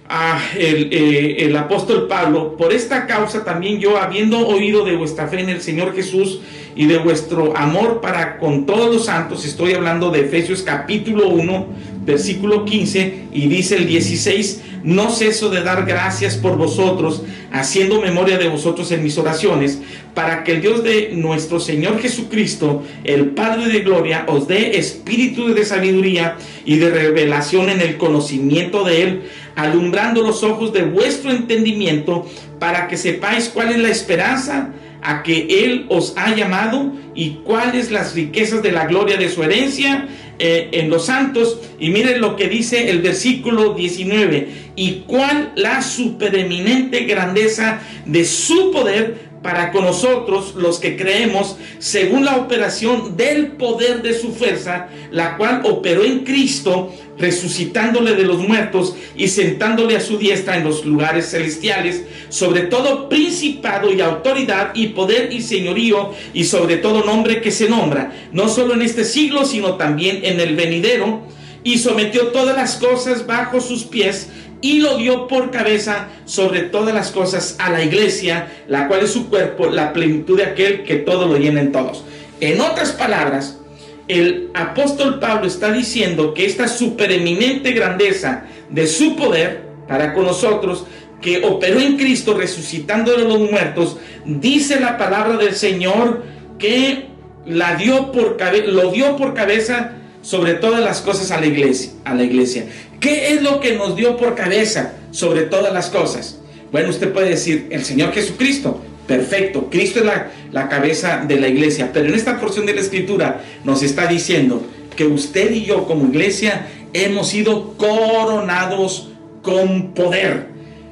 a el, eh, el, apóstol Pablo, por esta causa también yo, habiendo oído de vuestra fe en el Señor Jesús y de vuestro amor para con todos los santos, estoy hablando de Efesios capítulo 1, versículo 15, y dice el 16, no ceso de dar gracias por vosotros, haciendo memoria de vosotros en mis oraciones, para que el Dios de nuestro Señor Jesucristo, el Padre de Gloria, os dé espíritu de sabiduría y de revelación en el conocimiento de Él, alumbrando los ojos de vuestro entendimiento, para que sepáis cuál es la esperanza a que Él os ha llamado y cuáles las riquezas de la gloria de su herencia eh, en los santos. Y miren lo que dice el versículo 19. Y cuál la supereminente grandeza de su poder para con nosotros los que creemos según la operación del poder de su fuerza, la cual operó en Cristo, resucitándole de los muertos y sentándole a su diestra en los lugares celestiales, sobre todo principado y autoridad y poder y señorío y sobre todo nombre que se nombra, no solo en este siglo, sino también en el venidero, y sometió todas las cosas bajo sus pies y lo dio por cabeza sobre todas las cosas a la iglesia, la cual es su cuerpo, la plenitud de aquel que todo lo llena en todos. En otras palabras, el apóstol Pablo está diciendo que esta supereminente grandeza de su poder para con nosotros, que operó en Cristo resucitando de los muertos, dice la palabra del Señor que la dio por lo dio por cabeza sobre todas las cosas a la iglesia, a la iglesia. ¿Qué es lo que nos dio por cabeza sobre todas las cosas? Bueno, usted puede decir, el Señor Jesucristo. Perfecto, Cristo es la, la cabeza de la iglesia. Pero en esta porción de la escritura nos está diciendo que usted y yo como iglesia hemos sido coronados con poder.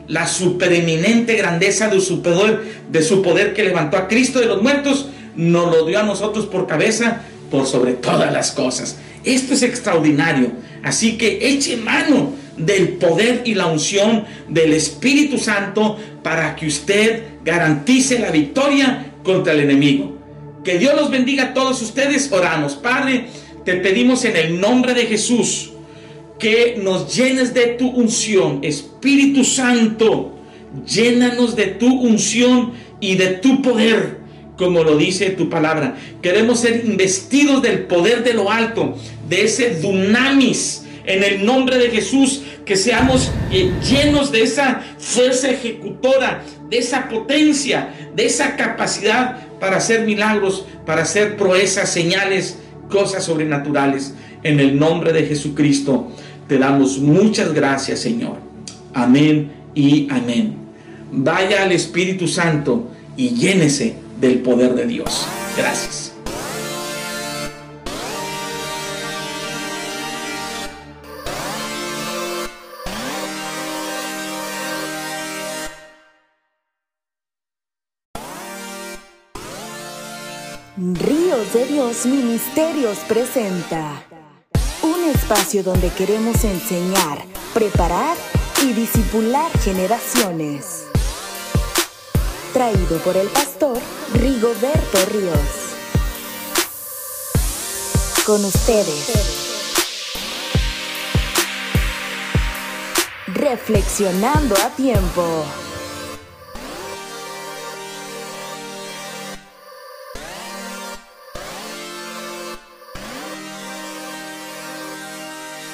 La supereminente grandeza de su poder, de su poder que levantó a Cristo de los muertos, nos lo dio a nosotros por cabeza, por sobre todas las cosas. Esto es extraordinario. Así que eche mano del poder y la unción del Espíritu Santo para que usted garantice la victoria contra el enemigo. Que Dios los bendiga a todos ustedes. Oramos. Padre, te pedimos en el nombre de Jesús que nos llenes de tu unción. Espíritu Santo, llénanos de tu unción y de tu poder como lo dice tu palabra. Queremos ser investidos del poder de lo alto, de ese dunamis, en el nombre de Jesús, que seamos eh, llenos de esa fuerza ejecutora, de esa potencia, de esa capacidad para hacer milagros, para hacer proezas, señales, cosas sobrenaturales. En el nombre de Jesucristo te damos muchas gracias, Señor. Amén y amén. Vaya al Espíritu Santo y llénese del poder de Dios. Gracias. Ríos de Dios Ministerios presenta un espacio donde queremos enseñar preparar y disipular generaciones. Traído por el pastor Rigoberto Ríos. Con ustedes. Reflexionando a tiempo.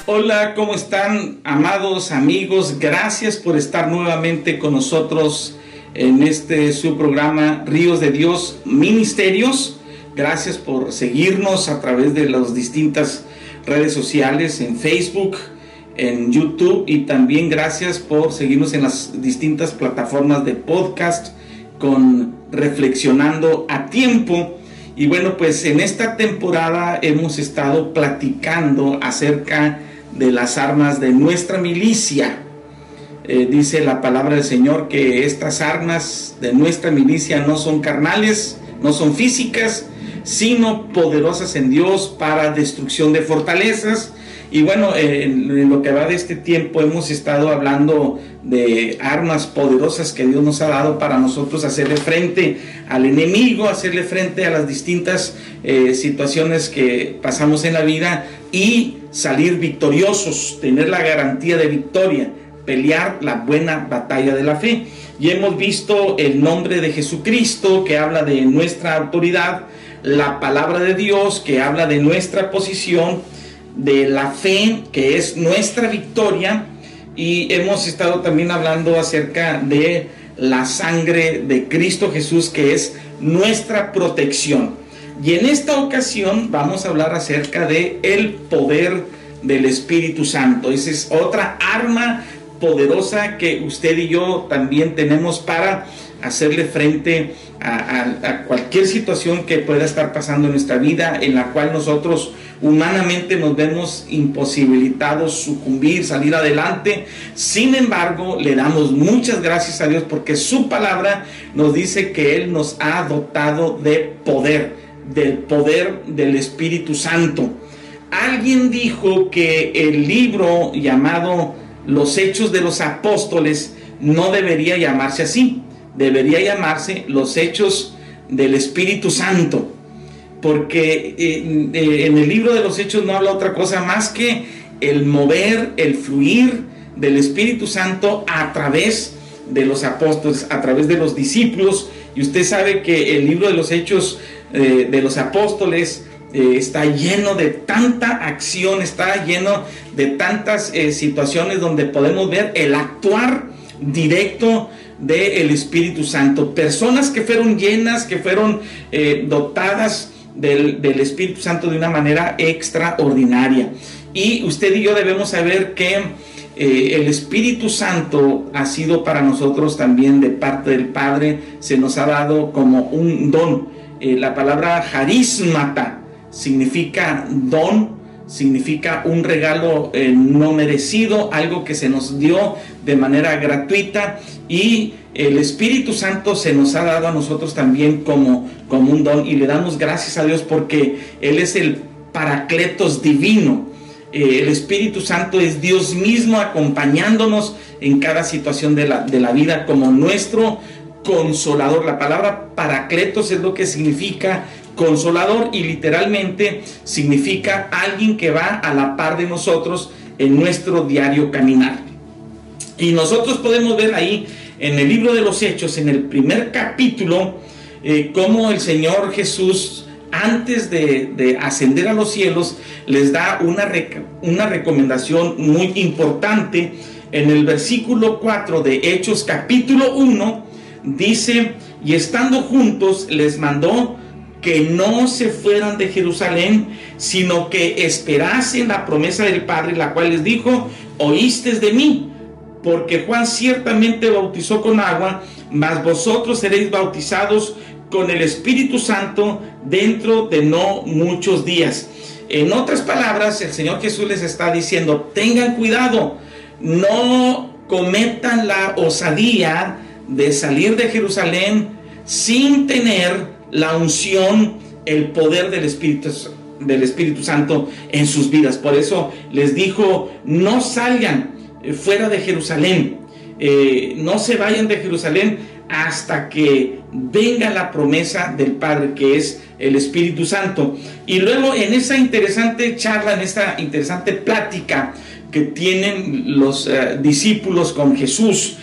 Hola, ¿cómo están amados amigos? Gracias por estar nuevamente con nosotros en este su programa Ríos de Dios Ministerios. Gracias por seguirnos a través de las distintas redes sociales en Facebook, en YouTube y también gracias por seguirnos en las distintas plataformas de podcast con Reflexionando a Tiempo. Y bueno, pues en esta temporada hemos estado platicando acerca de las armas de nuestra milicia. Eh, dice la palabra del Señor que estas armas de nuestra milicia no son carnales, no son físicas, sino poderosas en Dios para destrucción de fortalezas. Y bueno, en, lo que va de este tiempo hemos estado hablando de armas poderosas que Dios nos ha dado para nosotros hacerle frente al enemigo, hacerle frente a las distintas eh, situaciones que pasamos en la vida y salir victoriosos, tener la garantía de victoria, pelear la buena batalla de la fe. Y hemos visto el nombre de Jesucristo que habla de nuestra autoridad, la palabra de Dios que habla de nuestra posición, de la fe que es nuestra victoria. Y hemos estado también hablando acerca de la sangre de Cristo Jesús que es nuestra protección. Y en esta ocasión vamos a hablar acerca de el poder del Espíritu Santo. Esa es otra arma poderosa que usted y yo también tenemos para hacerle frente a, cualquier situación que pueda estar pasando en nuestra vida, en la cual nosotros humanamente nos vemos imposibilitados sucumbir, salir adelante. Sin embargo, le damos muchas gracias a Dios porque su palabra nos dice que Él nos ha dotado de poder del poder del Espíritu Santo. Alguien dijo que el libro llamado Los Hechos de los Apóstoles no debería llamarse así, debería llamarse Los Hechos del Espíritu Santo, porque eh, eh, en el libro de los Hechos no habla otra cosa más que el mover, el fluir del Espíritu Santo a través de los apóstoles, a través de los discípulos, y usted sabe que el libro de los Hechos eh, de los apóstoles eh, está lleno de tanta acción, está lleno de tantas eh, situaciones donde podemos ver el actuar directo del Espíritu Santo. Personas que fueron llenas, que fueron dotadas del, del Espíritu Santo de una manera extraordinaria. Y usted y yo debemos saber que el Espíritu Santo ha sido para nosotros también de parte del Padre, se nos ha dado como un don. Eh, la palabra harismata significa don, significa un regalo eh, no merecido, algo que se nos dio de manera gratuita y el Espíritu Santo se nos ha dado a nosotros también como, como un don y le damos gracias a Dios porque Él es el paracletos divino. Eh, el Espíritu Santo es Dios mismo acompañándonos en cada situación de la, de la vida como nuestro consolador. La palabra paracletos es lo que significa consolador y literalmente significa alguien que va a la par de nosotros en nuestro diario caminar. Y nosotros podemos ver ahí en el libro de los Hechos, en el primer capítulo, eh, cómo el Señor Jesús, antes de, ascender a los cielos, les da una, una recomendación muy importante. En el versículo 4 de Hechos capítulo 1, dice, y estando juntos les mandó que no se fueran de Jerusalén, sino que esperasen la promesa del Padre, la cual les dijo, oíste de mí, porque Juan ciertamente bautizó con agua, mas vosotros seréis bautizados con el Espíritu Santo dentro de no muchos días. En otras palabras, el Señor Jesús les está diciendo, tengan cuidado, no cometan la osadía, de salir de Jerusalén sin tener la unción, el poder del Espíritu, del Espíritu Santo en sus vidas. Por eso les dijo, no salgan eh, fuera de Jerusalén. Eh, no se vayan de Jerusalén hasta que venga la promesa del Padre, que es el Espíritu Santo. Y luego en esa interesante charla, en esta interesante plática que tienen los eh, discípulos con Jesús,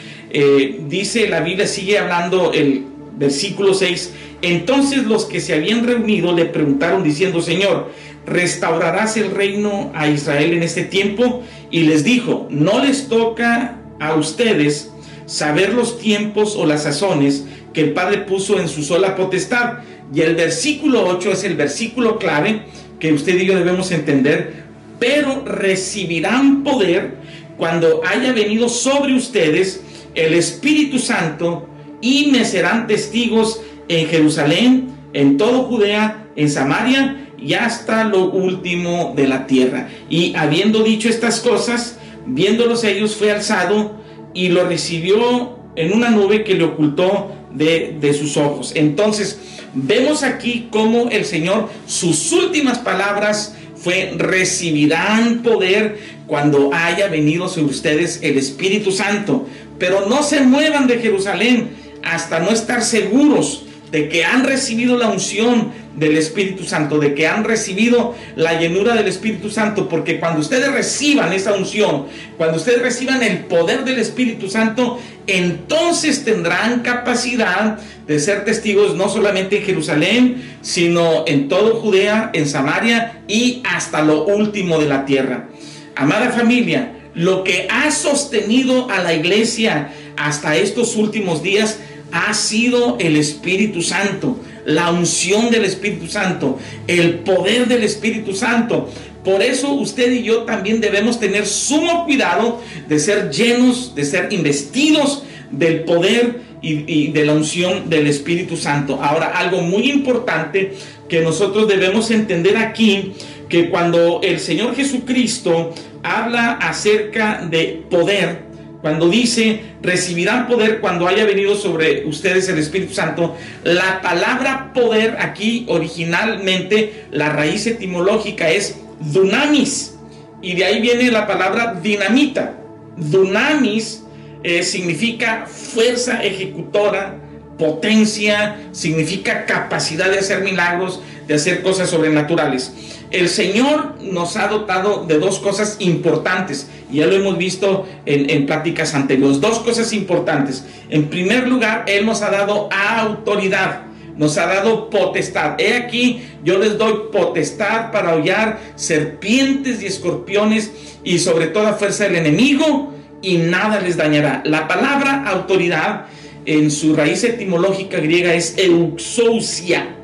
dice la Biblia, sigue hablando el versículo 6, entonces los que se habían reunido le preguntaron diciendo, Señor, ¿restaurarás el reino a Israel en este tiempo? Y les dijo, no les toca a ustedes saber los tiempos o las sazones que el Padre puso en su sola potestad. Y el versículo 8 es el versículo clave que usted y yo debemos entender, pero recibirán poder cuando haya venido sobre ustedes el Espíritu Santo y me serán testigos en Jerusalén, en todo Judea, en Samaria y hasta lo último de la tierra. Y habiendo dicho estas cosas, viéndolos ellos, fue alzado y lo recibió en una nube que le ocultó de, de sus ojos. Entonces, vemos aquí cómo el Señor, sus últimas palabras fue, recibirán poder cuando haya venido sobre ustedes el Espíritu Santo. Pero no se muevan de Jerusalén hasta no estar seguros de que han recibido la unción del Espíritu Santo, de que han recibido la llenura del Espíritu Santo, porque cuando ustedes reciban esa unción, cuando ustedes reciban el poder del Espíritu Santo, entonces tendrán capacidad de ser testigos no solamente en Jerusalén, sino en todo Judea, en Samaria y hasta lo último de la tierra. Amada familia, lo que ha sostenido a la iglesia hasta estos últimos días ha sido el Espíritu Santo, la unción del Espíritu Santo, el poder del Espíritu Santo. Por eso usted y yo también debemos tener sumo cuidado de ser llenos, de ser investidos del poder y, de la unción del Espíritu Santo. Ahora, algo muy importante que nosotros debemos entender aquí, que cuando el Señor Jesucristo habla acerca de poder, cuando dice, recibirán poder cuando haya venido sobre ustedes el Espíritu Santo, la palabra poder aquí originalmente, la raíz etimológica es dunamis. Y de ahí viene la palabra dinamita. Dunamis eh, significa fuerza ejecutora, potencia, significa capacidad de hacer milagros, de hacer cosas sobrenaturales. El Señor nos ha dotado de dos cosas importantes, y ya lo hemos visto en, en pláticas anteriores, dos cosas importantes. En primer lugar, Él nos ha dado autoridad, nos ha dado potestad. He aquí, yo les doy potestad para hollar serpientes y escorpiones y sobre toda fuerza del enemigo, y nada les dañará. La palabra autoridad en su raíz etimológica griega es euxousia.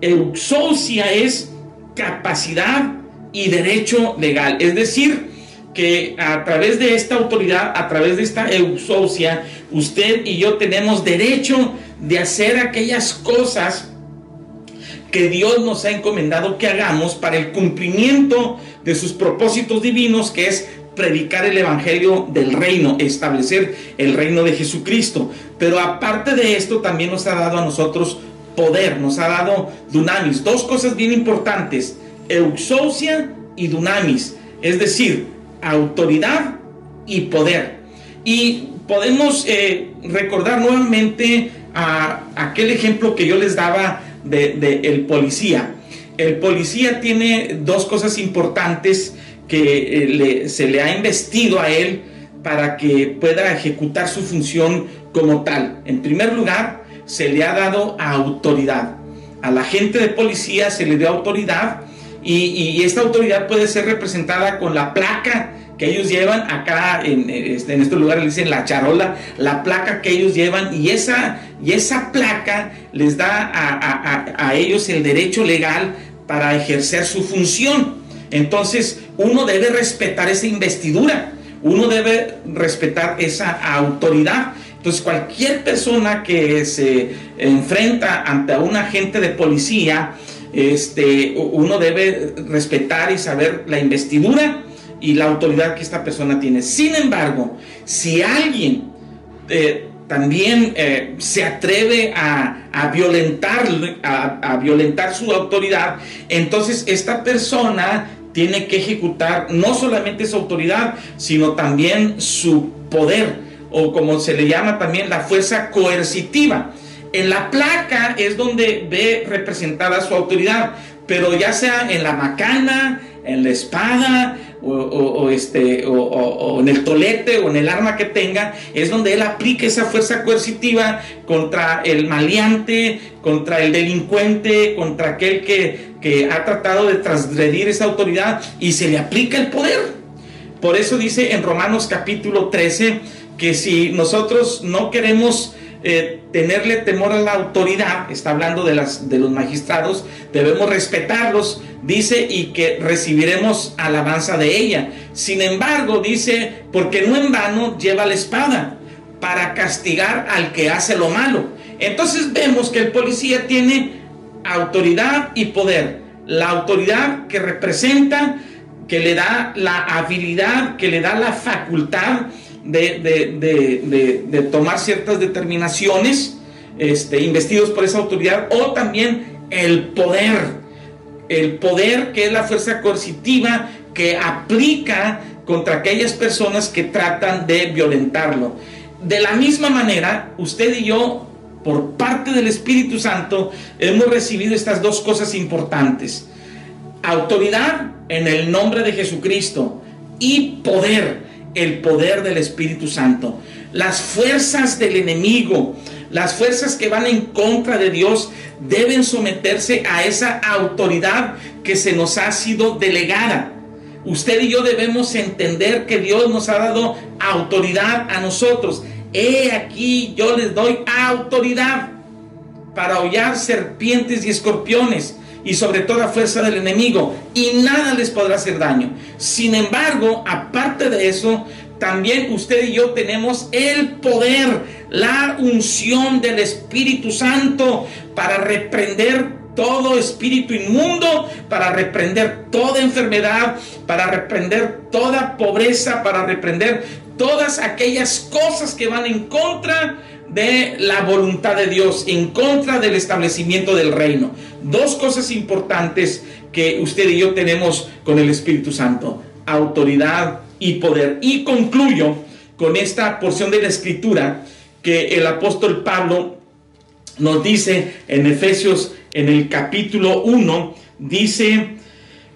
Euxousia es capacidad y derecho legal. Es decir, que a través de esta autoridad, a través de esta eusocia, usted y yo tenemos derecho de hacer aquellas cosas que Dios nos ha encomendado que hagamos para el cumplimiento de sus propósitos divinos, que es predicar el evangelio del reino, establecer el reino de Jesucristo. Pero aparte de esto, también nos ha dado a nosotros poder, nos ha dado dunamis. Dos cosas bien importantes, euxousia y dunamis, es decir, autoridad y poder. Y podemos eh, recordar nuevamente a aquel ejemplo que yo les daba de, el policía. El policía tiene dos cosas importantes que eh, se le ha investido a él para que pueda ejecutar su función como tal. En primer lugar, se le ha dado autoridad. A la gente de policía se le dio autoridad y, esta autoridad puede ser representada con la placa que ellos llevan acá en, este, en este lugar le dicen la charola, la placa que ellos llevan y esa, y esa placa les da a, a ellos el derecho legal para ejercer su función. Entonces uno debe respetar esa investidura, uno debe respetar esa autoridad. Entonces, cualquier persona que se enfrenta ante un agente de policía, este, uno debe respetar y saber la investidura y la autoridad que esta persona tiene. Sin embargo, si alguien eh, también eh, se atreve a, violentar, a, violentar su autoridad, entonces esta persona tiene que ejecutar no solamente su autoridad, sino también su poder, o como se le llama también la fuerza coercitiva. En la placa es donde ve representada su autoridad, pero ya sea en la macana, en la espada, o, este, o, en el tolete o en el arma que tenga, es donde él aplica esa fuerza coercitiva contra el maleante, contra el delincuente, contra aquel que, que ha tratado de transgredir esa autoridad y se le aplica el poder. Por eso dice en Romanos capítulo 13 que si nosotros no queremos eh, tenerle temor a la autoridad, está hablando de, las, de los magistrados, debemos respetarlos, dice, y que recibiremos alabanza de ella. Sin embargo, dice, porque no en vano lleva la espada para castigar al que hace lo malo. Entonces vemos que el policía tiene autoridad y poder. La autoridad que representa, que le da la habilidad, que le da la facultad de, tomar ciertas determinaciones, este, investidos por esa autoridad, o también el poder, el poder que es la fuerza coercitiva que aplica contra aquellas personas que tratan de violentarlo. De la misma manera, usted y yo, por parte del Espíritu Santo, hemos recibido estas dos cosas importantes. Autoridad en el nombre de Jesucristo y poder el poder del Espíritu Santo. Las fuerzas del enemigo, las fuerzas que van en contra de Dios, deben someterse a esa autoridad que se nos ha sido delegada. Usted y yo debemos entender que Dios nos ha dado autoridad a nosotros. He aquí yo les doy autoridad para hollar serpientes y escorpiones y sobre toda fuerza del enemigo, y nada les podrá hacer daño. Sin embargo, aparte de eso, también usted y yo tenemos el poder, la unción del Espíritu Santo para reprender todo espíritu inmundo, para reprender toda enfermedad, para reprender toda pobreza, para reprender todas aquellas cosas que van en contra de la voluntad de Dios, en contra del establecimiento del reino. Dos cosas importantes que usted y yo tenemos con el Espíritu Santo, autoridad y poder. Y concluyo con esta porción de la escritura que el apóstol Pablo nos dice en Efesios en el capítulo 1, dice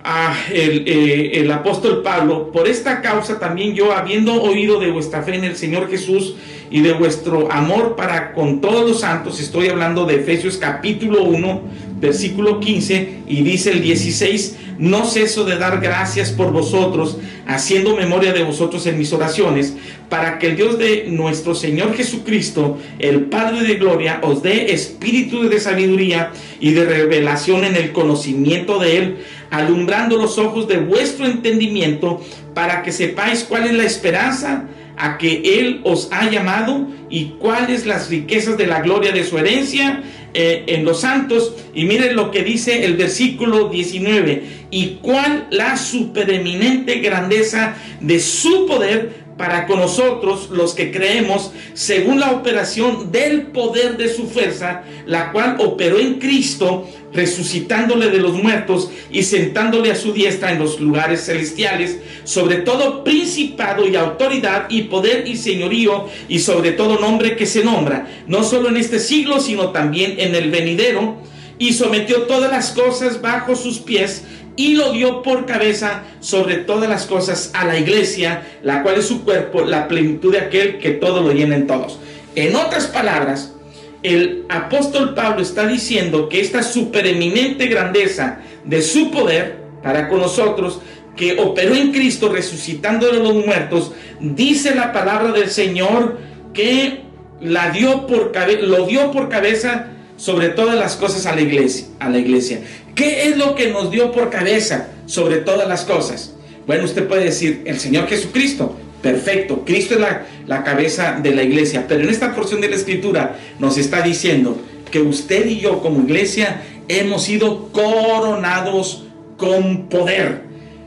a el, eh, el, apóstol Pablo, por esta causa también yo, habiendo oído de vuestra fe en el Señor Jesús y de vuestro amor para con todos los santos, estoy hablando de Efesios capítulo 1, versículo 15, y dice el 16, no ceso de dar gracias por vosotros, haciendo memoria de vosotros en mis oraciones, para que el Dios de nuestro Señor Jesucristo, el Padre de Gloria, os dé espíritu de sabiduría y de revelación en el conocimiento de Él, alumbrando los ojos de vuestro entendimiento, para que sepáis cuál es la esperanza a que Él os ha llamado y cuáles las riquezas de la gloria de su herencia eh, en los santos. Y miren lo que dice el versículo 19. Y cuál la supereminente grandeza de su poder para con nosotros los que creemos según la operación del poder de su fuerza, la cual operó en Cristo, resucitándole de los muertos y sentándole a su diestra en los lugares celestiales, sobre todo principado y autoridad y poder y señorío y sobre todo nombre que se nombra, no solo en este siglo, sino también en el venidero, y sometió todas las cosas bajo sus pies y lo dio por cabeza sobre todas las cosas a la iglesia, la cual es su cuerpo, la plenitud de aquel que todo lo llena en todos. En otras palabras, el apóstol Pablo está diciendo que esta supereminente grandeza de su poder para con nosotros, que operó en Cristo resucitando de los muertos, dice la palabra del Señor que la dio por lo dio por cabeza sobre todas las cosas a la iglesia, a la iglesia. ¿Qué es lo que nos dio por cabeza sobre todas las cosas? Bueno, usted puede decir, el Señor Jesucristo. Perfecto, Cristo es la, la cabeza de la iglesia. Pero en esta porción de la escritura nos está diciendo que usted y yo como iglesia hemos sido coronados con poder.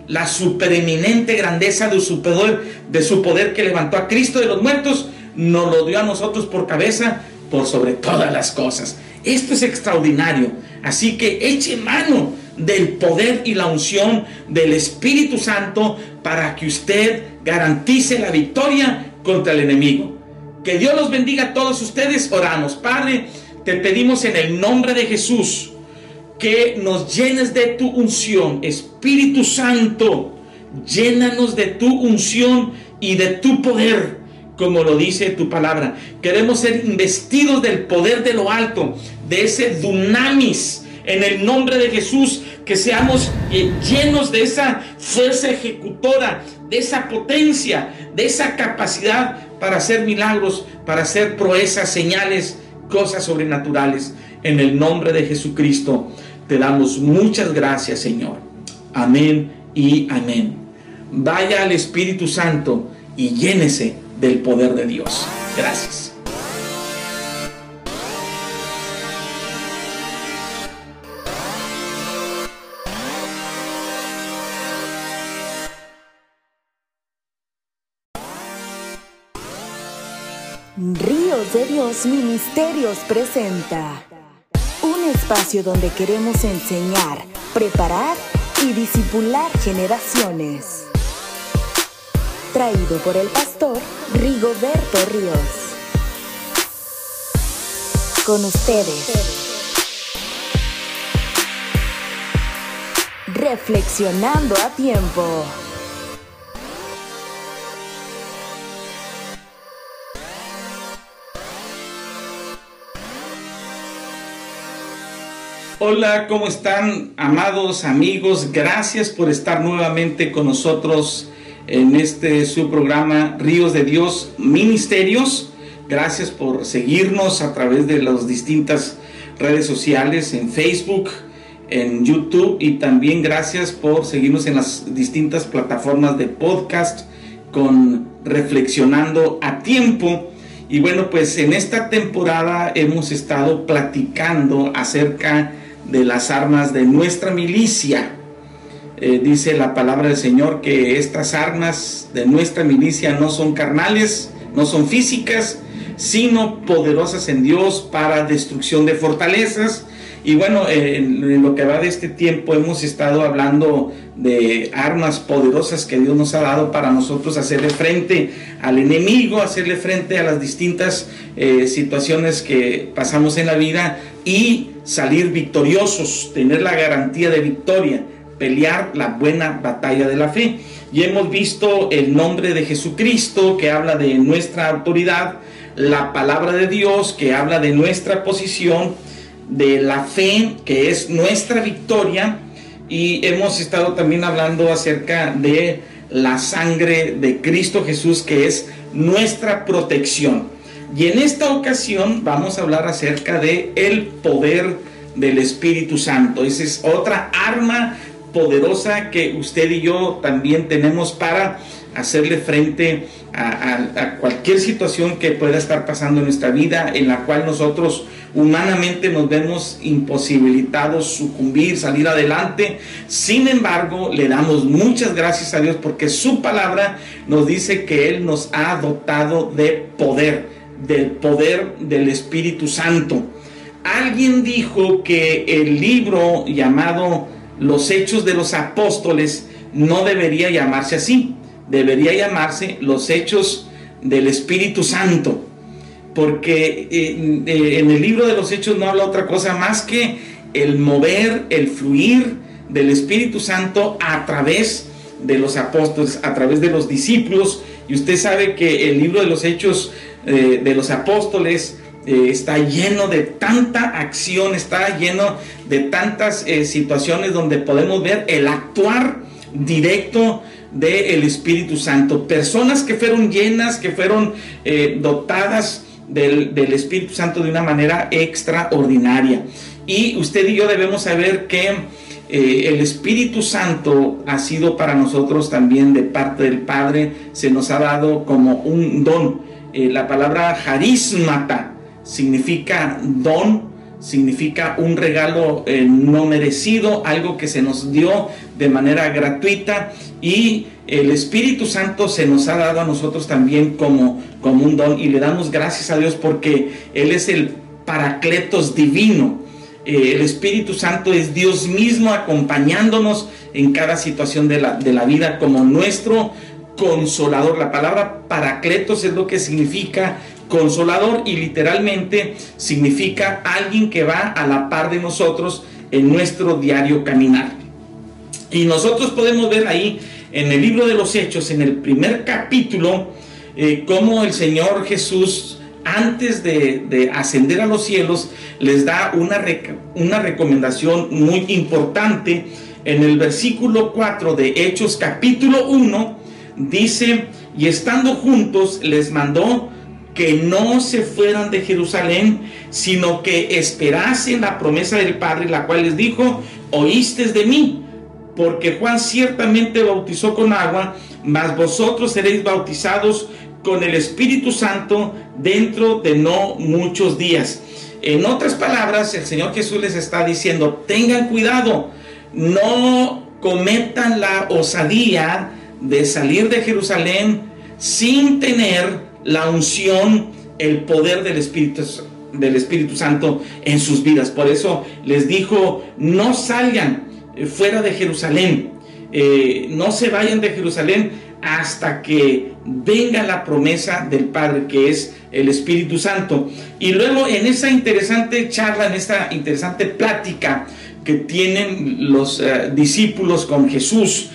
La supereminente grandeza de su poder, de su poder que levantó a Cristo de los muertos, nos lo dio a nosotros por cabeza sobre todas las cosas. Esto es extraordinario. Así que eche mano del poder y la unción del Espíritu Santo para que usted garantice la victoria contra el enemigo. Que Dios los bendiga a todos ustedes. Oramos. Padre, te pedimos en el nombre de Jesús que nos llenes de tu unción. Espíritu Santo, llénanos de tu unción y de tu poder como lo dice tu palabra. Queremos ser investidos del poder de lo alto, de ese dunamis, en el nombre de Jesús, que seamos eh, llenos de esa fuerza ejecutora, de esa potencia, de esa capacidad para hacer milagros, para hacer proezas, señales, cosas sobrenaturales. En el nombre de Jesucristo te damos muchas gracias, Señor. Amén y amén. Vaya al Espíritu Santo y llénese del poder de Dios. Gracias. Ríos de Dios Ministerios presenta un espacio donde queremos enseñar, preparar y disipular generaciones traído por el pastor Rigoberto Ríos. Con ustedes. Reflexionando a tiempo. Hola, ¿cómo están amados amigos? Gracias por estar nuevamente con nosotros en este su programa Ríos de Dios Ministerios. Gracias por seguirnos a través de las distintas redes sociales en Facebook, en YouTube y también gracias por seguirnos en las distintas plataformas de podcast con Reflexionando a Tiempo. Y bueno, pues en esta temporada hemos estado platicando acerca de las armas de nuestra milicia eh, dice la palabra del Señor que estas armas de nuestra milicia no son carnales, no son físicas, sino poderosas en Dios para destrucción de fortalezas. Y bueno, en, lo que va de este tiempo hemos estado hablando de armas poderosas que Dios nos ha dado para nosotros hacerle frente al enemigo, hacerle frente a las distintas eh, situaciones que pasamos en la vida y salir victoriosos, tener la garantía de victoria pelear la buena batalla de la fe. Y hemos visto el nombre de Jesucristo que habla de nuestra autoridad, la palabra de Dios que habla de nuestra posición, de la fe que es nuestra victoria. Y hemos estado también hablando acerca de la sangre de Cristo Jesús que es nuestra protección. Y en esta ocasión vamos a hablar acerca de el poder del Espíritu Santo. Esa es otra arma poderosa que usted y yo también tenemos para hacerle frente a, cualquier situación que pueda estar pasando en nuestra vida, en la cual nosotros humanamente nos vemos imposibilitados sucumbir, salir adelante. Sin embargo, le damos muchas gracias a Dios porque su palabra nos dice que Él nos ha dotado de poder, del poder del Espíritu Santo. Alguien dijo que el libro llamado los hechos de los apóstoles no debería llamarse así, debería llamarse los hechos del Espíritu Santo, porque eh, eh, en el libro de los hechos no habla otra cosa más que el mover, el fluir del Espíritu Santo a través de los apóstoles, a través de los discípulos, y usted sabe que el libro de los hechos eh, de los apóstoles, eh, está lleno de tanta acción, está lleno de tantas eh, situaciones donde podemos ver el actuar directo del Espíritu Santo. Personas que fueron llenas, que fueron eh, dotadas del, del, Espíritu Santo de una manera extraordinaria. Y usted y yo debemos saber que el Espíritu Santo ha sido para nosotros también de parte del Padre, se nos ha dado como un don. la palabra harismata significa don, significa un regalo eh, no merecido, algo que se nos dio de manera gratuita y el Espíritu Santo se nos ha dado a nosotros también como, como un don y le damos gracias a Dios porque Él es el paracletos divino. Eh, el Espíritu Santo es Dios mismo acompañándonos en cada situación de la, de la vida como nuestro consolador. La palabra paracletos es lo que significa consolador y literalmente significa alguien que va a la par de nosotros en nuestro diario caminar. Y nosotros podemos ver ahí en el libro de los Hechos, en el primer capítulo, eh, cómo el Señor Jesús, antes de, ascender a los cielos, les da una, una recomendación muy importante. En el versículo 4 de Hechos capítulo 1, dice, y estando juntos les mandó que no se fueran de Jerusalén, sino que esperasen la promesa del Padre, la cual les dijo, oíste de mí, porque Juan ciertamente bautizó con agua, mas vosotros seréis bautizados con el Espíritu Santo dentro de no muchos días. En otras palabras, el Señor Jesús les está diciendo, tengan cuidado, no cometan la osadía de salir de Jerusalén sin tener la unción, el poder del Espíritu, del Espíritu Santo en sus vidas. Por eso les dijo, no salgan eh, fuera de Jerusalén, eh, no se vayan de Jerusalén hasta que venga la promesa del Padre, que es el Espíritu Santo. Y luego en esa interesante charla, en esta interesante plática que tienen los eh, discípulos con Jesús,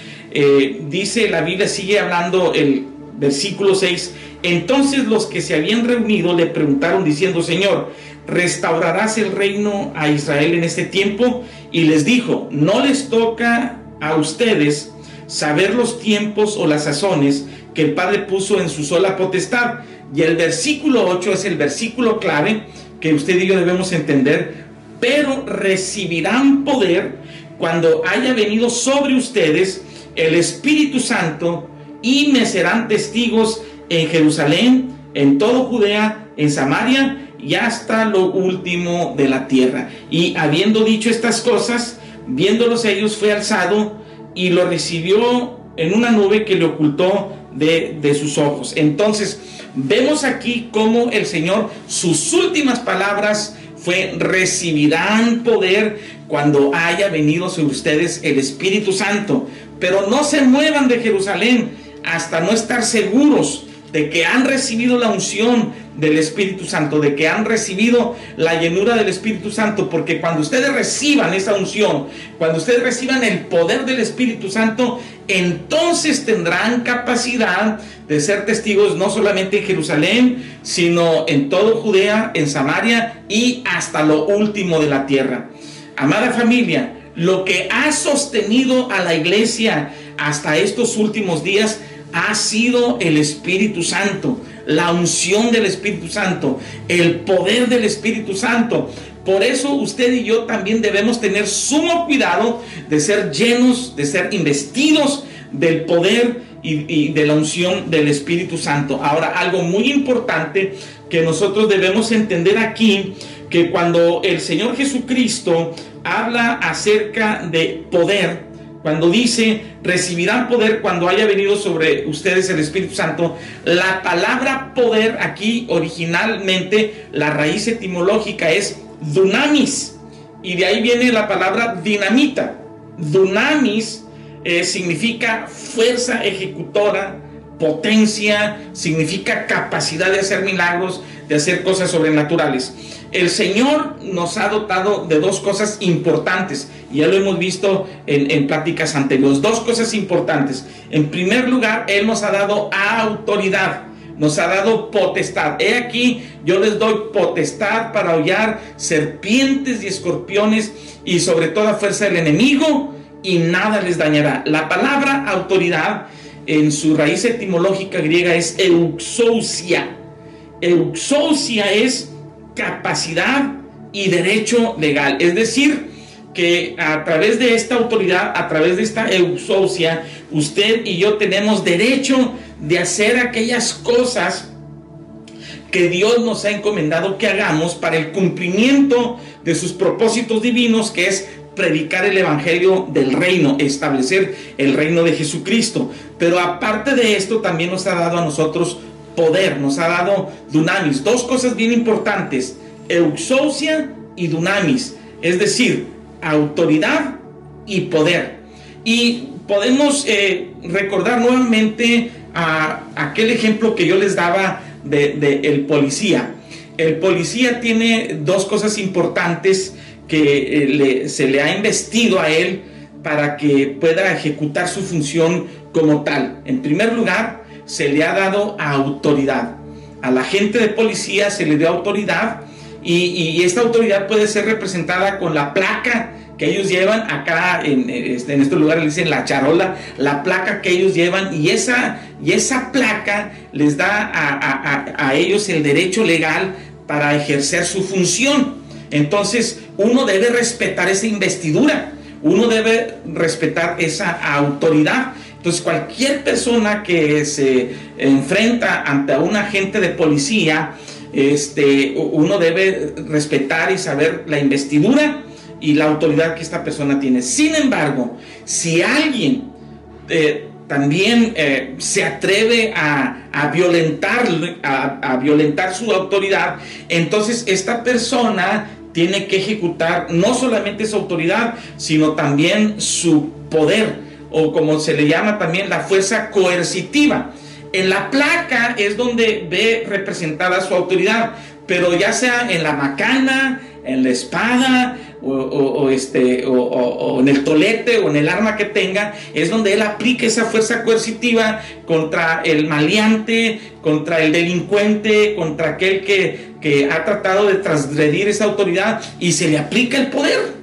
dice la Biblia, sigue hablando el versículo 6, entonces los que se habían reunido le preguntaron diciendo, Señor, ¿restaurarás el reino a Israel en este tiempo? Y les dijo, no les toca a ustedes saber los tiempos o las sazones que el Padre puso en su sola potestad. Y el versículo 8 es el versículo clave que usted y yo debemos entender, pero recibirán poder cuando haya venido sobre ustedes el Espíritu Santo y me serán testigos en Jerusalén, en todo Judea, en Samaria y hasta lo último de la tierra. Y habiendo dicho estas cosas, viéndolos ellos, fue alzado y lo recibió en una nube que le ocultó de, de sus ojos. Entonces, vemos aquí cómo el Señor, sus últimas palabras fue, recibirán poder cuando haya venido sobre ustedes el Espíritu Santo. Pero no se muevan de Jerusalén hasta no estar seguros de que han recibido la unción del Espíritu Santo, de que han recibido la llenura del Espíritu Santo, porque cuando ustedes reciban esa unción, cuando ustedes reciban el poder del Espíritu Santo, entonces tendrán capacidad de ser testigos no solamente en Jerusalén, sino en todo Judea, en Samaria y hasta lo último de la tierra. Amada familia, lo que ha sostenido a la iglesia hasta estos últimos días ha sido el Espíritu Santo, la unción del Espíritu Santo, el poder del Espíritu Santo. Por eso usted y yo también debemos tener sumo cuidado de ser llenos, de ser investidos del poder y, de la unción del Espíritu Santo. Ahora, algo muy importante que nosotros debemos entender aquí, que cuando el Señor Jesucristo habla acerca de poder, cuando dice, recibirán poder cuando haya venido sobre ustedes el Espíritu Santo, la palabra poder aquí originalmente, la raíz etimológica es dunamis, y de ahí viene la palabra dinamita. Dunamis eh, significa fuerza ejecutora, potencia, significa capacidad de hacer milagros, de hacer cosas sobrenaturales. El Señor nos ha dotado de dos cosas importantes, y ya lo hemos visto en, en pláticas anteriores, dos cosas importantes. En primer lugar, Él nos ha dado autoridad, nos ha dado potestad. He aquí, yo les doy potestad para hollar serpientes y escorpiones y sobre toda fuerza del enemigo, y nada les dañará. La palabra autoridad en su raíz etimológica griega es euxousia. Euxousia es capacidad y derecho legal. Es decir, que a través de esta autoridad, a través de esta eusocia, usted y yo tenemos derecho de hacer aquellas cosas que Dios nos ha encomendado que hagamos para el cumplimiento de sus propósitos divinos, que es predicar el evangelio del reino, establecer el reino de Jesucristo. Pero aparte de esto, también nos ha dado a nosotros poder, nos ha dado dunamis. Dos cosas bien importantes, euxousia y dunamis, es decir, autoridad y poder. Y podemos eh, recordar nuevamente a aquel ejemplo que yo les daba de, el policía. El policía tiene dos cosas importantes que eh, se le ha investido a él para que pueda ejecutar su función como tal. En primer lugar, se le ha dado autoridad. A la gente de policía se le dio autoridad y, esta autoridad puede ser representada con la placa que ellos llevan acá en, este, en estos lugares le dicen la charola, la placa que ellos llevan y esa, y esa placa les da a, ellos el derecho legal para ejercer su función. Entonces uno debe respetar esa investidura, uno debe respetar esa autoridad. Entonces cualquier persona que se enfrenta ante un agente de policía, este, uno debe respetar y saber la investidura y la autoridad que esta persona tiene. Sin embargo, si alguien eh, también eh, se atreve a, violentar, a, violentar su autoridad, entonces esta persona tiene que ejecutar no solamente su autoridad, sino también su poder, o como se le llama también la fuerza coercitiva. En la placa es donde ve representada su autoridad, pero ya sea en la macana, en la espada, o, este, o, en el tolete o en el arma que tenga, es donde él aplica esa fuerza coercitiva contra el maleante, contra el delincuente, contra aquel que, que ha tratado de transgredir esa autoridad y se le aplica el poder.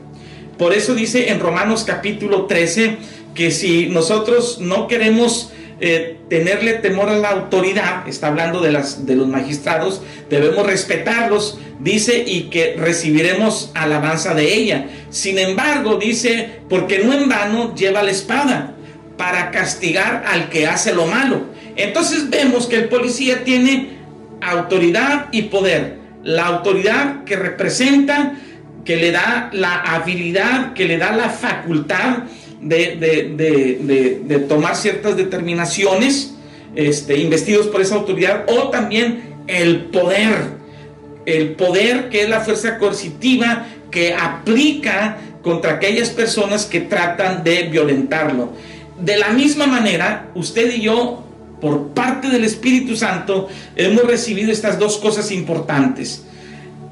Por eso dice en Romanos capítulo 13 que si nosotros no queremos eh, tenerle temor a la autoridad, está hablando de, las, de los magistrados, debemos respetarlos, dice, y que recibiremos alabanza de ella. Sin embargo, dice, porque no en vano lleva la espada para castigar al que hace lo malo. Entonces vemos que el policía tiene autoridad y poder. La autoridad que representa, que le da la habilidad, que le da la facultad de, tomar ciertas determinaciones, este, investidos por esa autoridad, o también el poder, el poder que es la fuerza coercitiva que aplica contra aquellas personas que tratan de violentarlo. De la misma manera, usted y yo, por parte del Espíritu Santo, hemos recibido estas dos cosas importantes.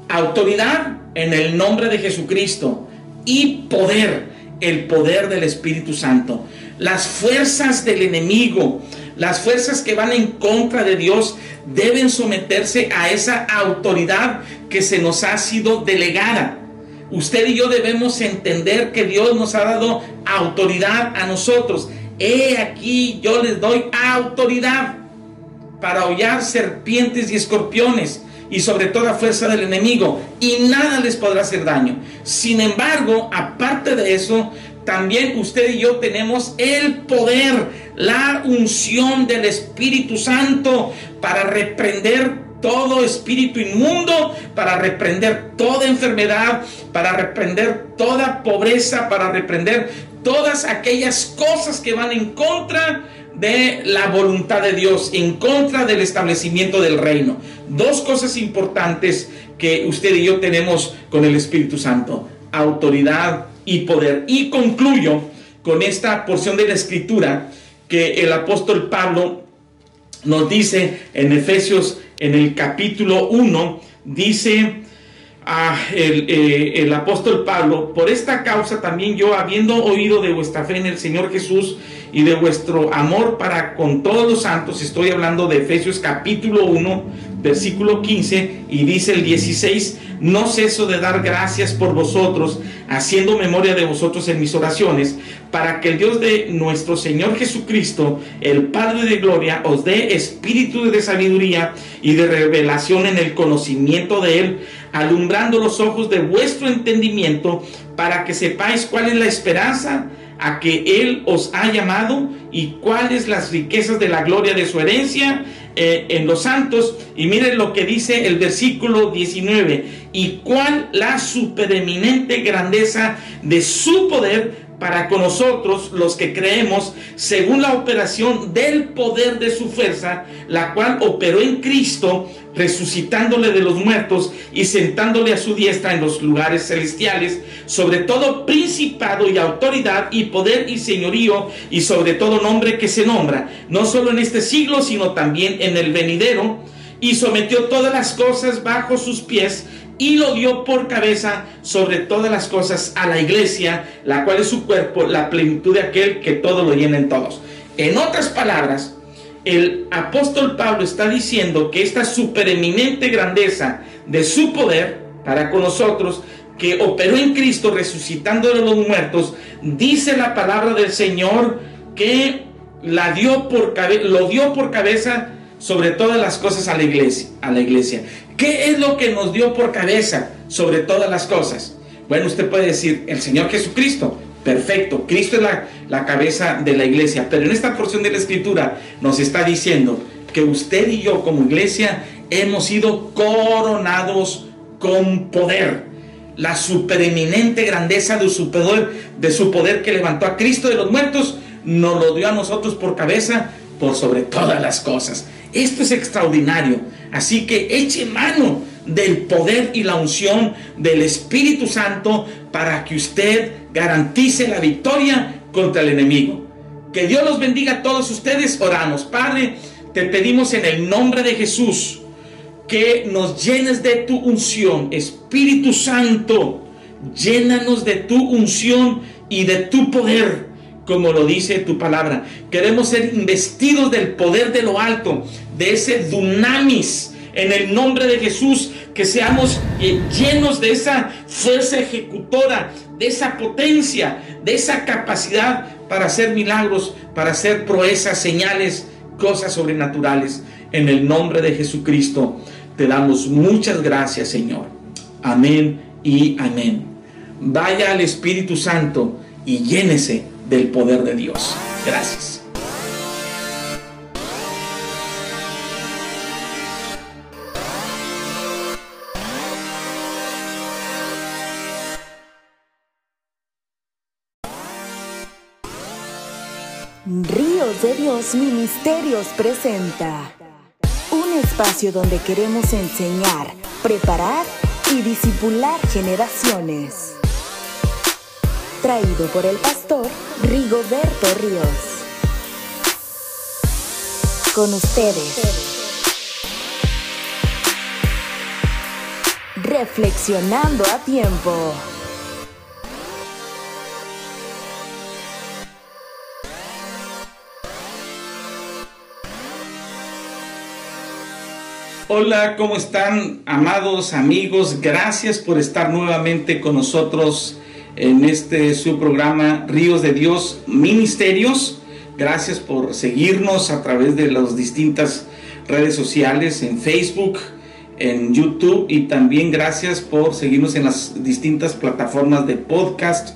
Autoridad en el nombre de Jesucristo y poder el poder del Espíritu Santo. Las fuerzas del enemigo, las fuerzas que van en contra de Dios, deben someterse a esa autoridad que se nos ha sido delegada. Usted y yo debemos entender que Dios nos ha dado autoridad a nosotros. He aquí yo les doy autoridad para hollar serpientes y escorpiones y sobre toda fuerza del enemigo, y nada les podrá hacer daño. Sin embargo, aparte de eso, también usted y yo tenemos el poder, la unción del Espíritu Santo para reprender todo espíritu inmundo, para reprender toda enfermedad, para reprender toda pobreza, para reprender todas aquellas cosas que van en contra de la voluntad de Dios, en contra del establecimiento del reino. Dos cosas importantes que usted y yo tenemos con el Espíritu Santo, autoridad y poder. Y concluyo con esta porción de la escritura que el apóstol Pablo nos dice en Efesios en el capítulo 1, dice a el, eh, el, apóstol Pablo, por esta causa también yo, habiendo oído de vuestra fe en el Señor Jesús y de vuestro amor para con todos los santos, estoy hablando de Efesios capítulo 1, versículo 15, y dice el 16, no ceso de dar gracias por vosotros, haciendo memoria de vosotros en mis oraciones, para que el Dios de nuestro Señor Jesucristo, el Padre de Gloria, os dé espíritu de sabiduría y de revelación en el conocimiento de Él, alumbrando los ojos de vuestro entendimiento, para que sepáis cuál es la esperanza a que Él os ha llamado y cuáles las riquezas de la gloria de su herencia eh, en los santos. Y miren lo que dice el versículo 19. Y cuál la supereminente grandeza de su poder para con nosotros los que creemos según la operación del poder de su fuerza, la cual operó en Cristo, resucitándole de los muertos y sentándole a su diestra en los lugares celestiales, sobre todo principado y autoridad y poder y señorío y sobre todo nombre que se nombra, no solo en este siglo, sino también en el venidero, y sometió todas las cosas bajo sus pies y lo dio por cabeza sobre todas las cosas a la iglesia, la cual es su cuerpo, la plenitud de aquel que todo lo llena en todos. En otras palabras, el apóstol Pablo está diciendo que esta supereminente grandeza de su poder para con nosotros, que operó en Cristo resucitando de los muertos, dice la palabra del Señor que la dio por lo dio por cabeza sobre todas las cosas a la iglesia, a la iglesia. ¿Qué es lo que nos dio por cabeza sobre todas las cosas? Bueno, usted puede decir, el Señor Jesucristo. Perfecto, Cristo es la, la cabeza de la iglesia. Pero en esta porción de la escritura nos está diciendo que usted y yo como iglesia hemos sido coronados con poder. La supereminente grandeza de su poder, de su poder que levantó a Cristo de los muertos, nos lo dio a nosotros por cabeza por sobre todas las cosas. Esto es extraordinario. Así que eche mano del poder y la unción del Espíritu Santo para que usted garantice la victoria contra el enemigo. Que Dios los bendiga a todos ustedes. Oramos. Padre, te pedimos en el nombre de Jesús que nos llenes de tu unción. Espíritu Santo, llénanos de tu unción y de tu poder como lo dice tu palabra. Queremos ser investidos del poder de lo alto, de ese dunamis, en el nombre de Jesús, que seamos eh, llenos de esa fuerza ejecutora, de esa potencia, de esa capacidad para hacer milagros, para hacer proezas, señales, cosas sobrenaturales. En el nombre de Jesucristo te damos muchas gracias, Señor. Amén y amén. Vaya al Espíritu Santo y llénese del poder de Dios. Gracias. Ríos de Dios Ministerios presenta un espacio donde queremos enseñar, preparar y disipular generaciones traído por el pastor Rigoberto Ríos. Con ustedes. Reflexionando a tiempo. Hola, ¿cómo están amados amigos? Gracias por estar nuevamente con nosotros en este su programa Ríos de Dios Ministerios. Gracias por seguirnos a través de las distintas redes sociales en Facebook, en YouTube y también gracias por seguirnos en las distintas plataformas de podcast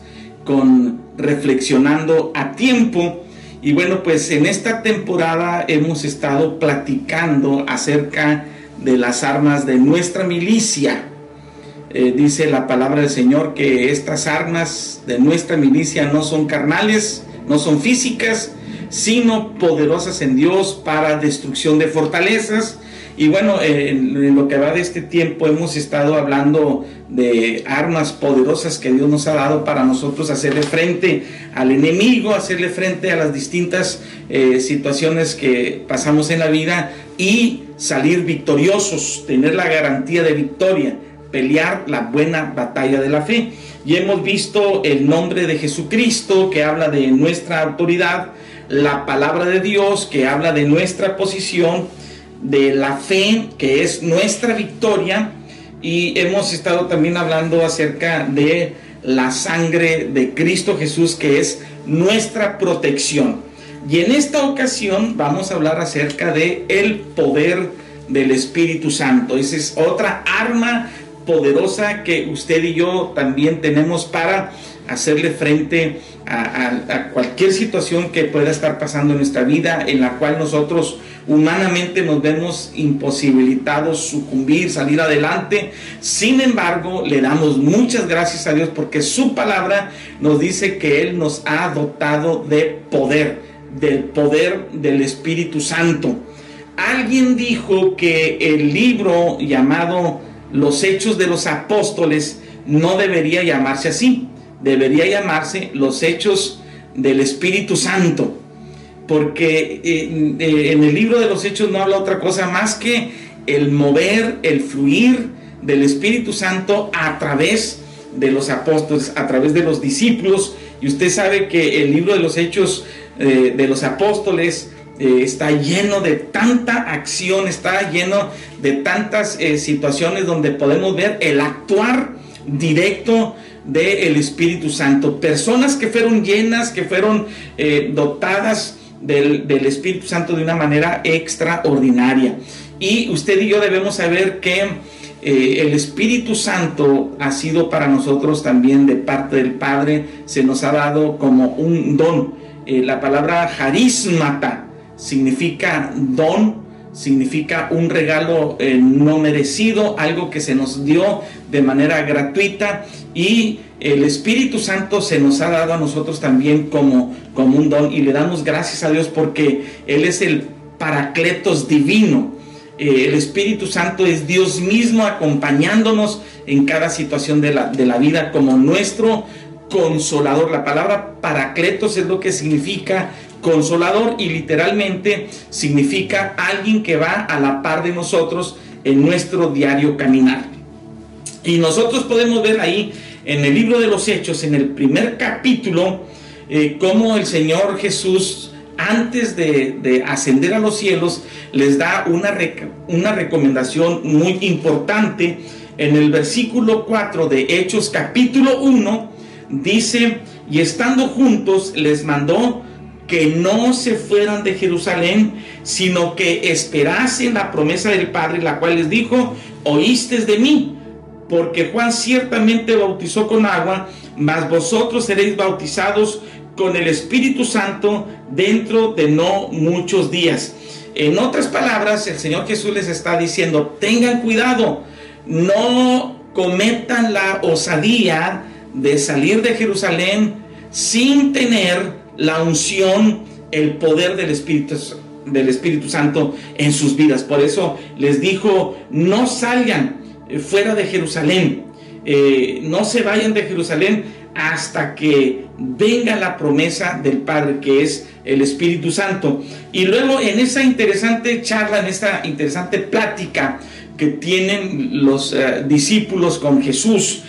con Reflexionando a Tiempo. Y bueno, pues en esta temporada hemos estado platicando acerca de las armas de nuestra milicia eh, dice la palabra del Señor que estas armas de nuestra milicia no son carnales, no son físicas, sino poderosas en Dios para destrucción de fortalezas. Y bueno, en, lo que va de este tiempo hemos estado hablando de armas poderosas que Dios nos ha dado para nosotros hacerle frente al enemigo, hacerle frente a las distintas eh, situaciones que pasamos en la vida y salir victoriosos, tener la garantía de victoria pelear la buena batalla de la fe. Y hemos visto el nombre de Jesucristo que habla de nuestra autoridad, la palabra de Dios que habla de nuestra posición, de la fe que es nuestra victoria. Y hemos estado también hablando acerca de la sangre de Cristo Jesús que es nuestra protección. Y en esta ocasión vamos a hablar acerca de el poder del Espíritu Santo. Esa es otra arma poderosa que usted y yo también tenemos para hacerle frente a, cualquier situación que pueda estar pasando en nuestra vida, en la cual nosotros humanamente nos vemos imposibilitados sucumbir, salir adelante. Sin embargo, le damos muchas gracias a Dios porque su palabra nos dice que Él nos ha dotado de poder, del poder del Espíritu Santo. Alguien dijo que el libro llamado Los Hechos de los Apóstoles no debería llamarse así. Debería llamarse los hechos del Espíritu Santo, porque eh, eh, en el libro de los hechos no habla otra cosa más que el mover, el fluir del Espíritu Santo a través de los apóstoles, a través de los discípulos, y usted sabe que el libro de los hechos eh, de los apóstoles está lleno de tanta acción, está lleno de tantas situaciones donde podemos ver el actuar directo del Espíritu Santo. Personas que fueron llenas, que fueron eh, dotadas del, Espíritu Santo de una manera extraordinaria. Y usted y yo debemos saber que eh, el Espíritu Santo ha sido para nosotros también de parte del Padre, se nos ha dado como un don. Eh, la palabra harismata significa don significa un regalo eh, no merecido, algo que se nos dio de manera gratuita y el Espíritu Santo se nos ha dado a nosotros también como, como un don y le damos gracias a Dios porque Él es el paracletos divino. Eh, el Espíritu Santo es Dios mismo acompañándonos en cada situación de la, de la vida como nuestro consolador. La palabra paracletos es lo que significa Consolador y literalmente significa alguien que va a la par de nosotros en nuestro diario caminar. Y nosotros podemos ver ahí en el libro de los Hechos, en el primer capítulo, eh, cómo el Señor Jesús, antes de, ascender a los cielos, les da una, una recomendación muy importante. En el versículo 4 de Hechos capítulo 1, dice, y estando juntos les mandó que no se fueran de Jerusalén, sino que esperasen la promesa del Padre, la cual les dijo, oíste de mí, porque Juan ciertamente bautizó con agua, mas vosotros seréis bautizados con el Espíritu Santo dentro de no muchos días. En otras palabras, el Señor Jesús les está diciendo, tengan cuidado, no cometan la osadía de salir de Jerusalén sin tener la unción, el poder del Espíritu, del Espíritu Santo en sus vidas. Por eso les dijo, no salgan eh, fuera de Jerusalén, eh, no se vayan de Jerusalén hasta que venga la promesa del Padre, que es el Espíritu Santo. Y luego en esa interesante charla, en esta interesante plática que tienen los eh, discípulos con Jesús,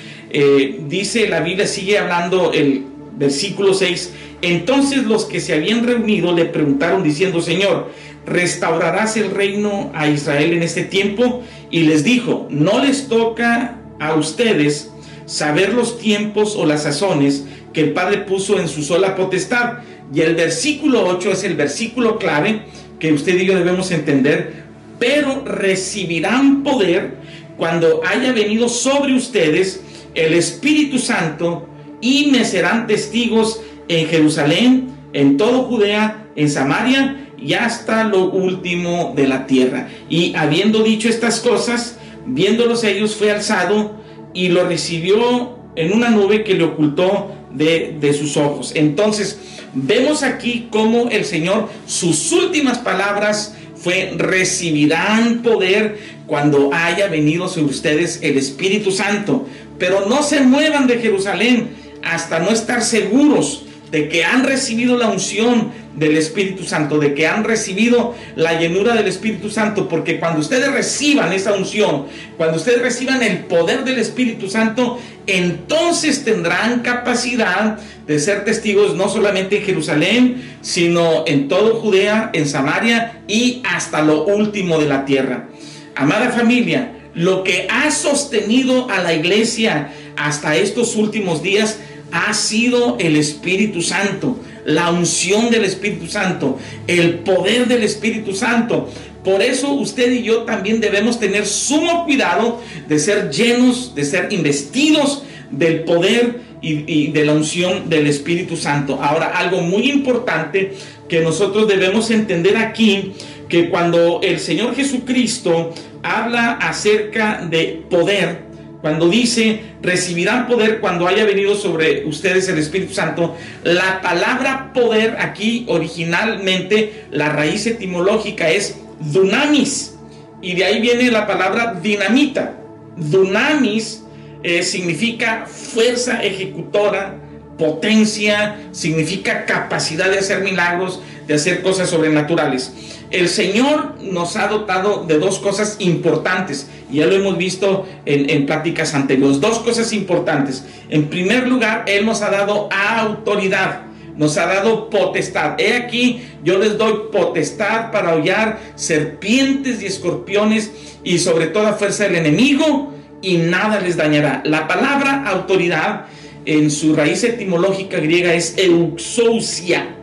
dice la Biblia, sigue hablando el versículo 6, entonces los que se habían reunido le preguntaron diciendo, Señor, ¿restaurarás el reino a Israel en este tiempo? Y les dijo, no les toca a ustedes saber los tiempos o las sazones que el Padre puso en su sola potestad. Y el versículo 8 es el versículo clave que usted y yo debemos entender, pero recibirán poder cuando haya venido sobre ustedes el Espíritu Santo y me serán testigos en Jerusalén, en todo Judea, en Samaria y hasta lo último de la tierra. Y habiendo dicho estas cosas, viéndolos ellos, fue alzado y lo recibió en una nube que le ocultó de, de sus ojos. Entonces, vemos aquí cómo el Señor, sus últimas palabras fue, recibirán poder cuando haya venido sobre ustedes el Espíritu Santo. Pero no se muevan de Jerusalén hasta no estar seguros de que han recibido la unción del Espíritu Santo, de que han recibido la llenura del Espíritu Santo, porque cuando ustedes reciban esa unción, cuando ustedes reciban el poder del Espíritu Santo, entonces tendrán capacidad de ser testigos no solamente en Jerusalén, sino en todo Judea, en Samaria y hasta lo último de la tierra. Amada familia, lo que ha sostenido a la iglesia hasta estos últimos días ha sido el Espíritu Santo, la unción del Espíritu Santo, el poder del Espíritu Santo. Por eso usted y yo también debemos tener sumo cuidado de ser llenos, de ser investidos del poder y, de la unción del Espíritu Santo. Ahora, algo muy importante que nosotros debemos entender aquí, que cuando el Señor Jesucristo habla acerca de poder, cuando dice, recibirán poder cuando haya venido sobre ustedes el Espíritu Santo, la palabra poder aquí originalmente, la raíz etimológica es dunamis, y de ahí viene la palabra dinamita. Dunamis eh, significa fuerza ejecutora, potencia, significa capacidad de hacer milagros, de hacer cosas sobrenaturales. El Señor nos ha dotado de dos cosas importantes, y ya lo hemos visto en, en pláticas anteriores, dos cosas importantes. En primer lugar, Él nos ha dado autoridad nos ha dado potestad. He aquí, yo les doy potestad para hollar serpientes y escorpiones y sobre toda fuerza del enemigo y nada les dañará. La palabra autoridad en su raíz etimológica griega es euxousia.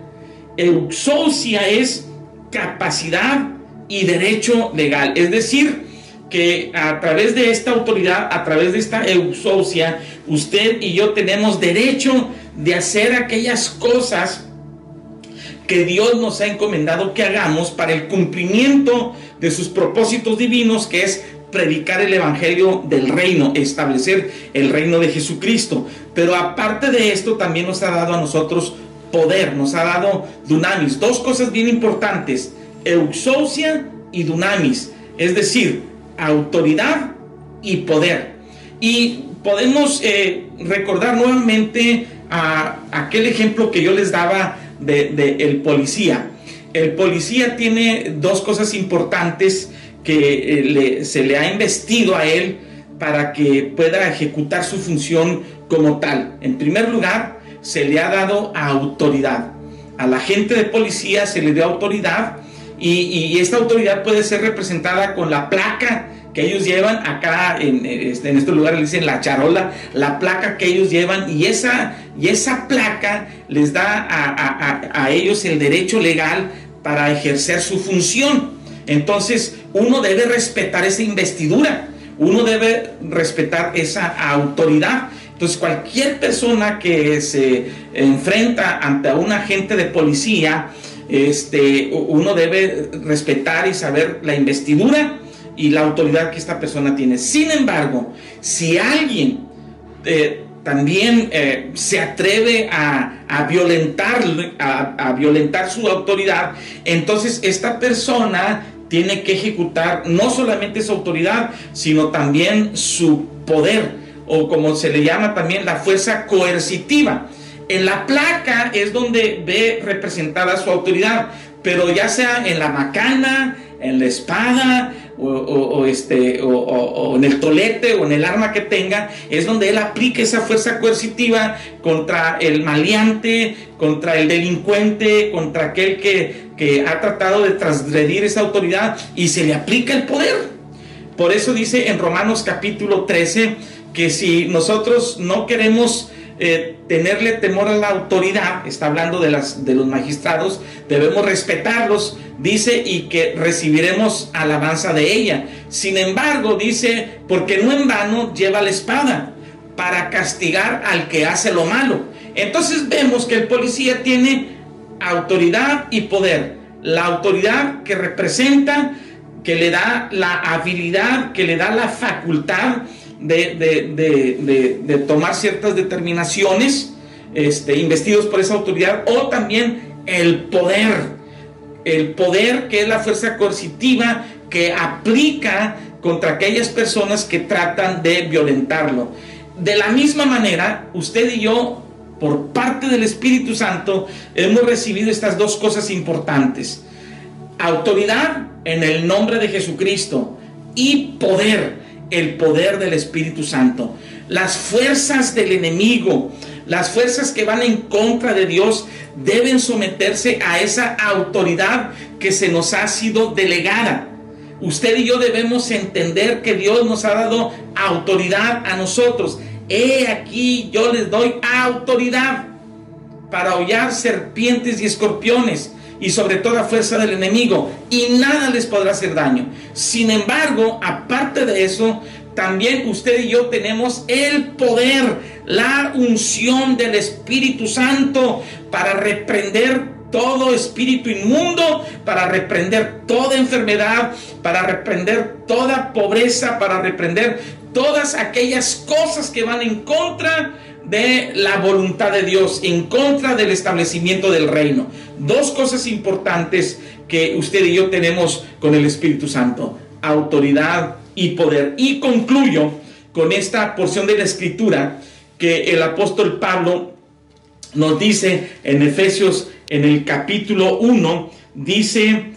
Euxousia es capacidad y derecho legal. Es decir, que a través de esta autoridad, a través de esta euxousia, usted y yo tenemos derecho de hacer aquellas cosas que Dios nos ha encomendado que hagamos para el cumplimiento de sus propósitos divinos, que es predicar el Evangelio del reino, establecer el reino de Jesucristo. Pero aparte de esto, también nos ha dado a nosotros poder, nos ha dado dunamis. Dos cosas bien importantes, euxousia y dunamis, es decir, autoridad y poder. Y podemos eh, recordar nuevamente a aquel ejemplo que yo les daba de, el policía. El policía tiene dos cosas importantes que eh, se le ha investido a él para que pueda ejecutar su función como tal. En primer lugar, se le ha dado autoridad. A la gente de policía se le dio autoridad y, esta autoridad puede ser representada con la placa que ellos llevan acá en, este, en este lugar le dicen la charola, la placa que ellos llevan y esa, y esa placa les da a, a ellos el derecho legal para ejercer su función. Entonces uno debe respetar esa investidura, uno debe respetar esa autoridad. Entonces cualquier persona que se enfrenta ante un agente de policía, este, uno debe respetar y saber la investidura y la autoridad que esta persona tiene. Sin embargo, si alguien eh, también eh, se atreve a, violentar, a, violentar su autoridad, entonces esta persona tiene que ejecutar no solamente su autoridad, sino también su poder, o como se le llama también la fuerza coercitiva. En la placa es donde ve representada su autoridad, pero ya sea en la macana, en la espada, o, este, o, en el tolete o en el arma que tenga, es donde él aplica esa fuerza coercitiva contra el maleante, contra el delincuente, contra aquel que, que ha tratado de transgredir esa autoridad y se le aplica el poder. Por eso dice en Romanos capítulo 13 que si nosotros no queremos eh, tenerle temor a la autoridad, está hablando de, las, de los magistrados, debemos respetarlos, dice, y que recibiremos alabanza de ella. Sin embargo, dice, porque no en vano lleva la espada para castigar al que hace lo malo. Entonces vemos que el policía tiene autoridad y poder. La autoridad que representa, que le da la habilidad, que le da la facultad de, tomar ciertas determinaciones, este, investidos por esa autoridad, o también el poder, el poder que es la fuerza coercitiva que aplica contra aquellas personas que tratan de violentarlo. De la misma manera, usted y yo, por parte del Espíritu Santo, hemos recibido estas dos cosas importantes. Autoridad en el nombre de Jesucristo y poder el poder del Espíritu Santo. Las fuerzas del enemigo, las fuerzas que van en contra de Dios, deben someterse a esa autoridad que se nos ha sido delegada. Usted y yo debemos entender que Dios nos ha dado autoridad a nosotros. He aquí yo les doy autoridad para hollar serpientes y escorpiones y sobre toda fuerza del enemigo, y nada les podrá hacer daño. Sin embargo, aparte de eso, también usted y yo tenemos el poder, la unción del Espíritu Santo para reprender todo espíritu inmundo, para reprender toda enfermedad, para reprender toda pobreza, para reprender todas aquellas cosas que van en contra de la voluntad de Dios, en contra del establecimiento del reino. Dos cosas importantes que usted y yo tenemos con el Espíritu Santo, autoridad y poder. Y concluyo con esta porción de la escritura que el apóstol Pablo nos dice en Efesios en el capítulo 1, dice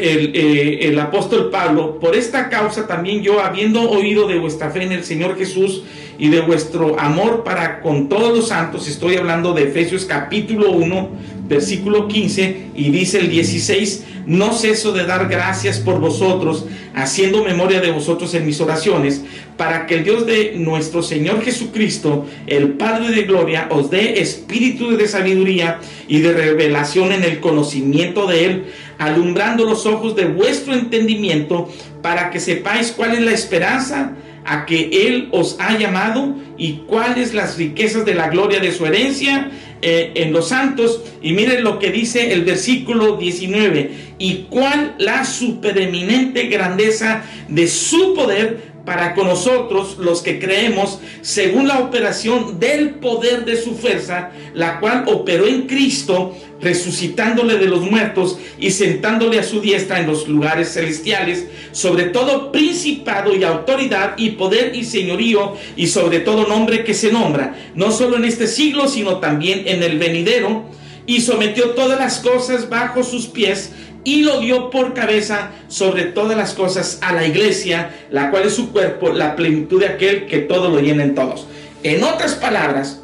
el, eh, el, apóstol Pablo, por esta causa también yo, habiendo oído de vuestra fe en el Señor Jesús y de vuestro amor para con todos los santos, estoy hablando de Efesios capítulo 1, versículo 15, y dice el 16, no ceso de dar gracias por vosotros, haciendo memoria de vosotros en mis oraciones, para que el Dios de nuestro Señor Jesucristo, el Padre de Gloria, os dé espíritu de sabiduría y de revelación en el conocimiento de Él, alumbrando los ojos de vuestro entendimiento, para que sepáis cuál es la esperanza a que Él os ha llamado y cuáles las riquezas de la gloria de su herencia eh, en los santos. Y miren lo que dice el versículo 19. Y cuál la supereminente grandeza de su poder para con nosotros los que creemos según la operación del poder de su fuerza, la cual operó en Cristo, resucitándole de los muertos y sentándole a su diestra en los lugares celestiales, sobre todo principado y autoridad y poder y señorío y sobre todo nombre que se nombra, no solo en este siglo, sino también en el venidero, y sometió todas las cosas bajo sus pies y lo dio por cabeza sobre todas las cosas a la iglesia, la cual es su cuerpo, la plenitud de aquel que todo lo llena en todos. En otras palabras,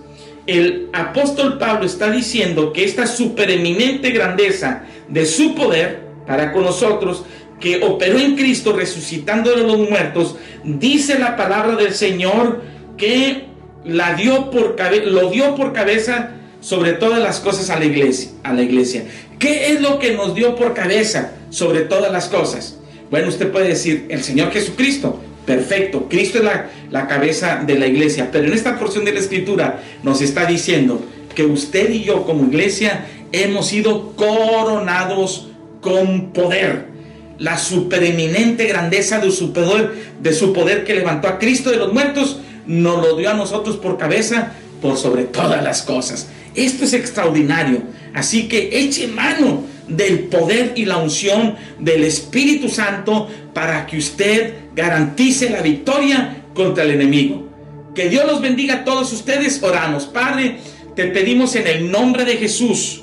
el apóstol Pablo está diciendo que esta supereminente grandeza de su poder para con nosotros, que operó en Cristo resucitando de los muertos, dice la palabra del Señor que la dio por lo dio por cabeza sobre todas las cosas a la iglesia, a la iglesia. ¿Qué es lo que nos dio por cabeza sobre todas las cosas? Bueno, usted puede decir, el Señor Jesucristo. Perfecto, Cristo es la, la cabeza de la iglesia. Pero en esta porción de la escritura nos está diciendo que usted y yo como iglesia hemos sido coronados con poder. La supereminente grandeza de su poder, de su poder que levantó a Cristo de los muertos, nos lo dio a nosotros por cabeza por sobre todas las cosas. Esto es extraordinario. Así que eche mano del poder y la unción del Espíritu Santo para que usted garantice la victoria contra el enemigo. Que Dios los bendiga a todos ustedes. Oramos. Padre, te pedimos en el nombre de Jesús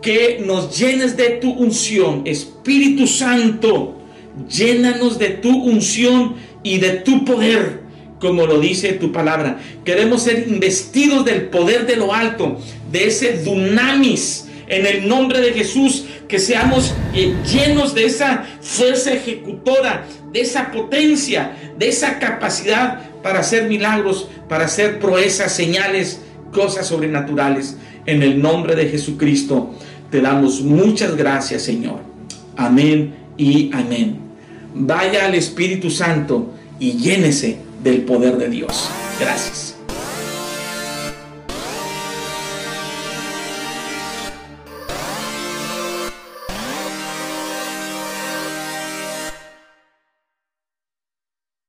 que nos llenes de tu unción. Espíritu Santo, llénanos de tu unción y de tu poder como lo dice tu palabra. Queremos ser investidos del poder de lo alto, de ese dunamis, en el nombre de Jesús, que seamos eh, llenos de esa fuerza ejecutora, de esa potencia, de esa capacidad para hacer milagros, para hacer proezas, señales, cosas sobrenaturales. En el nombre de Jesucristo te damos muchas gracias, Señor. Amén y amén. Vaya al Espíritu Santo y llénese del poder de Dios. Gracias.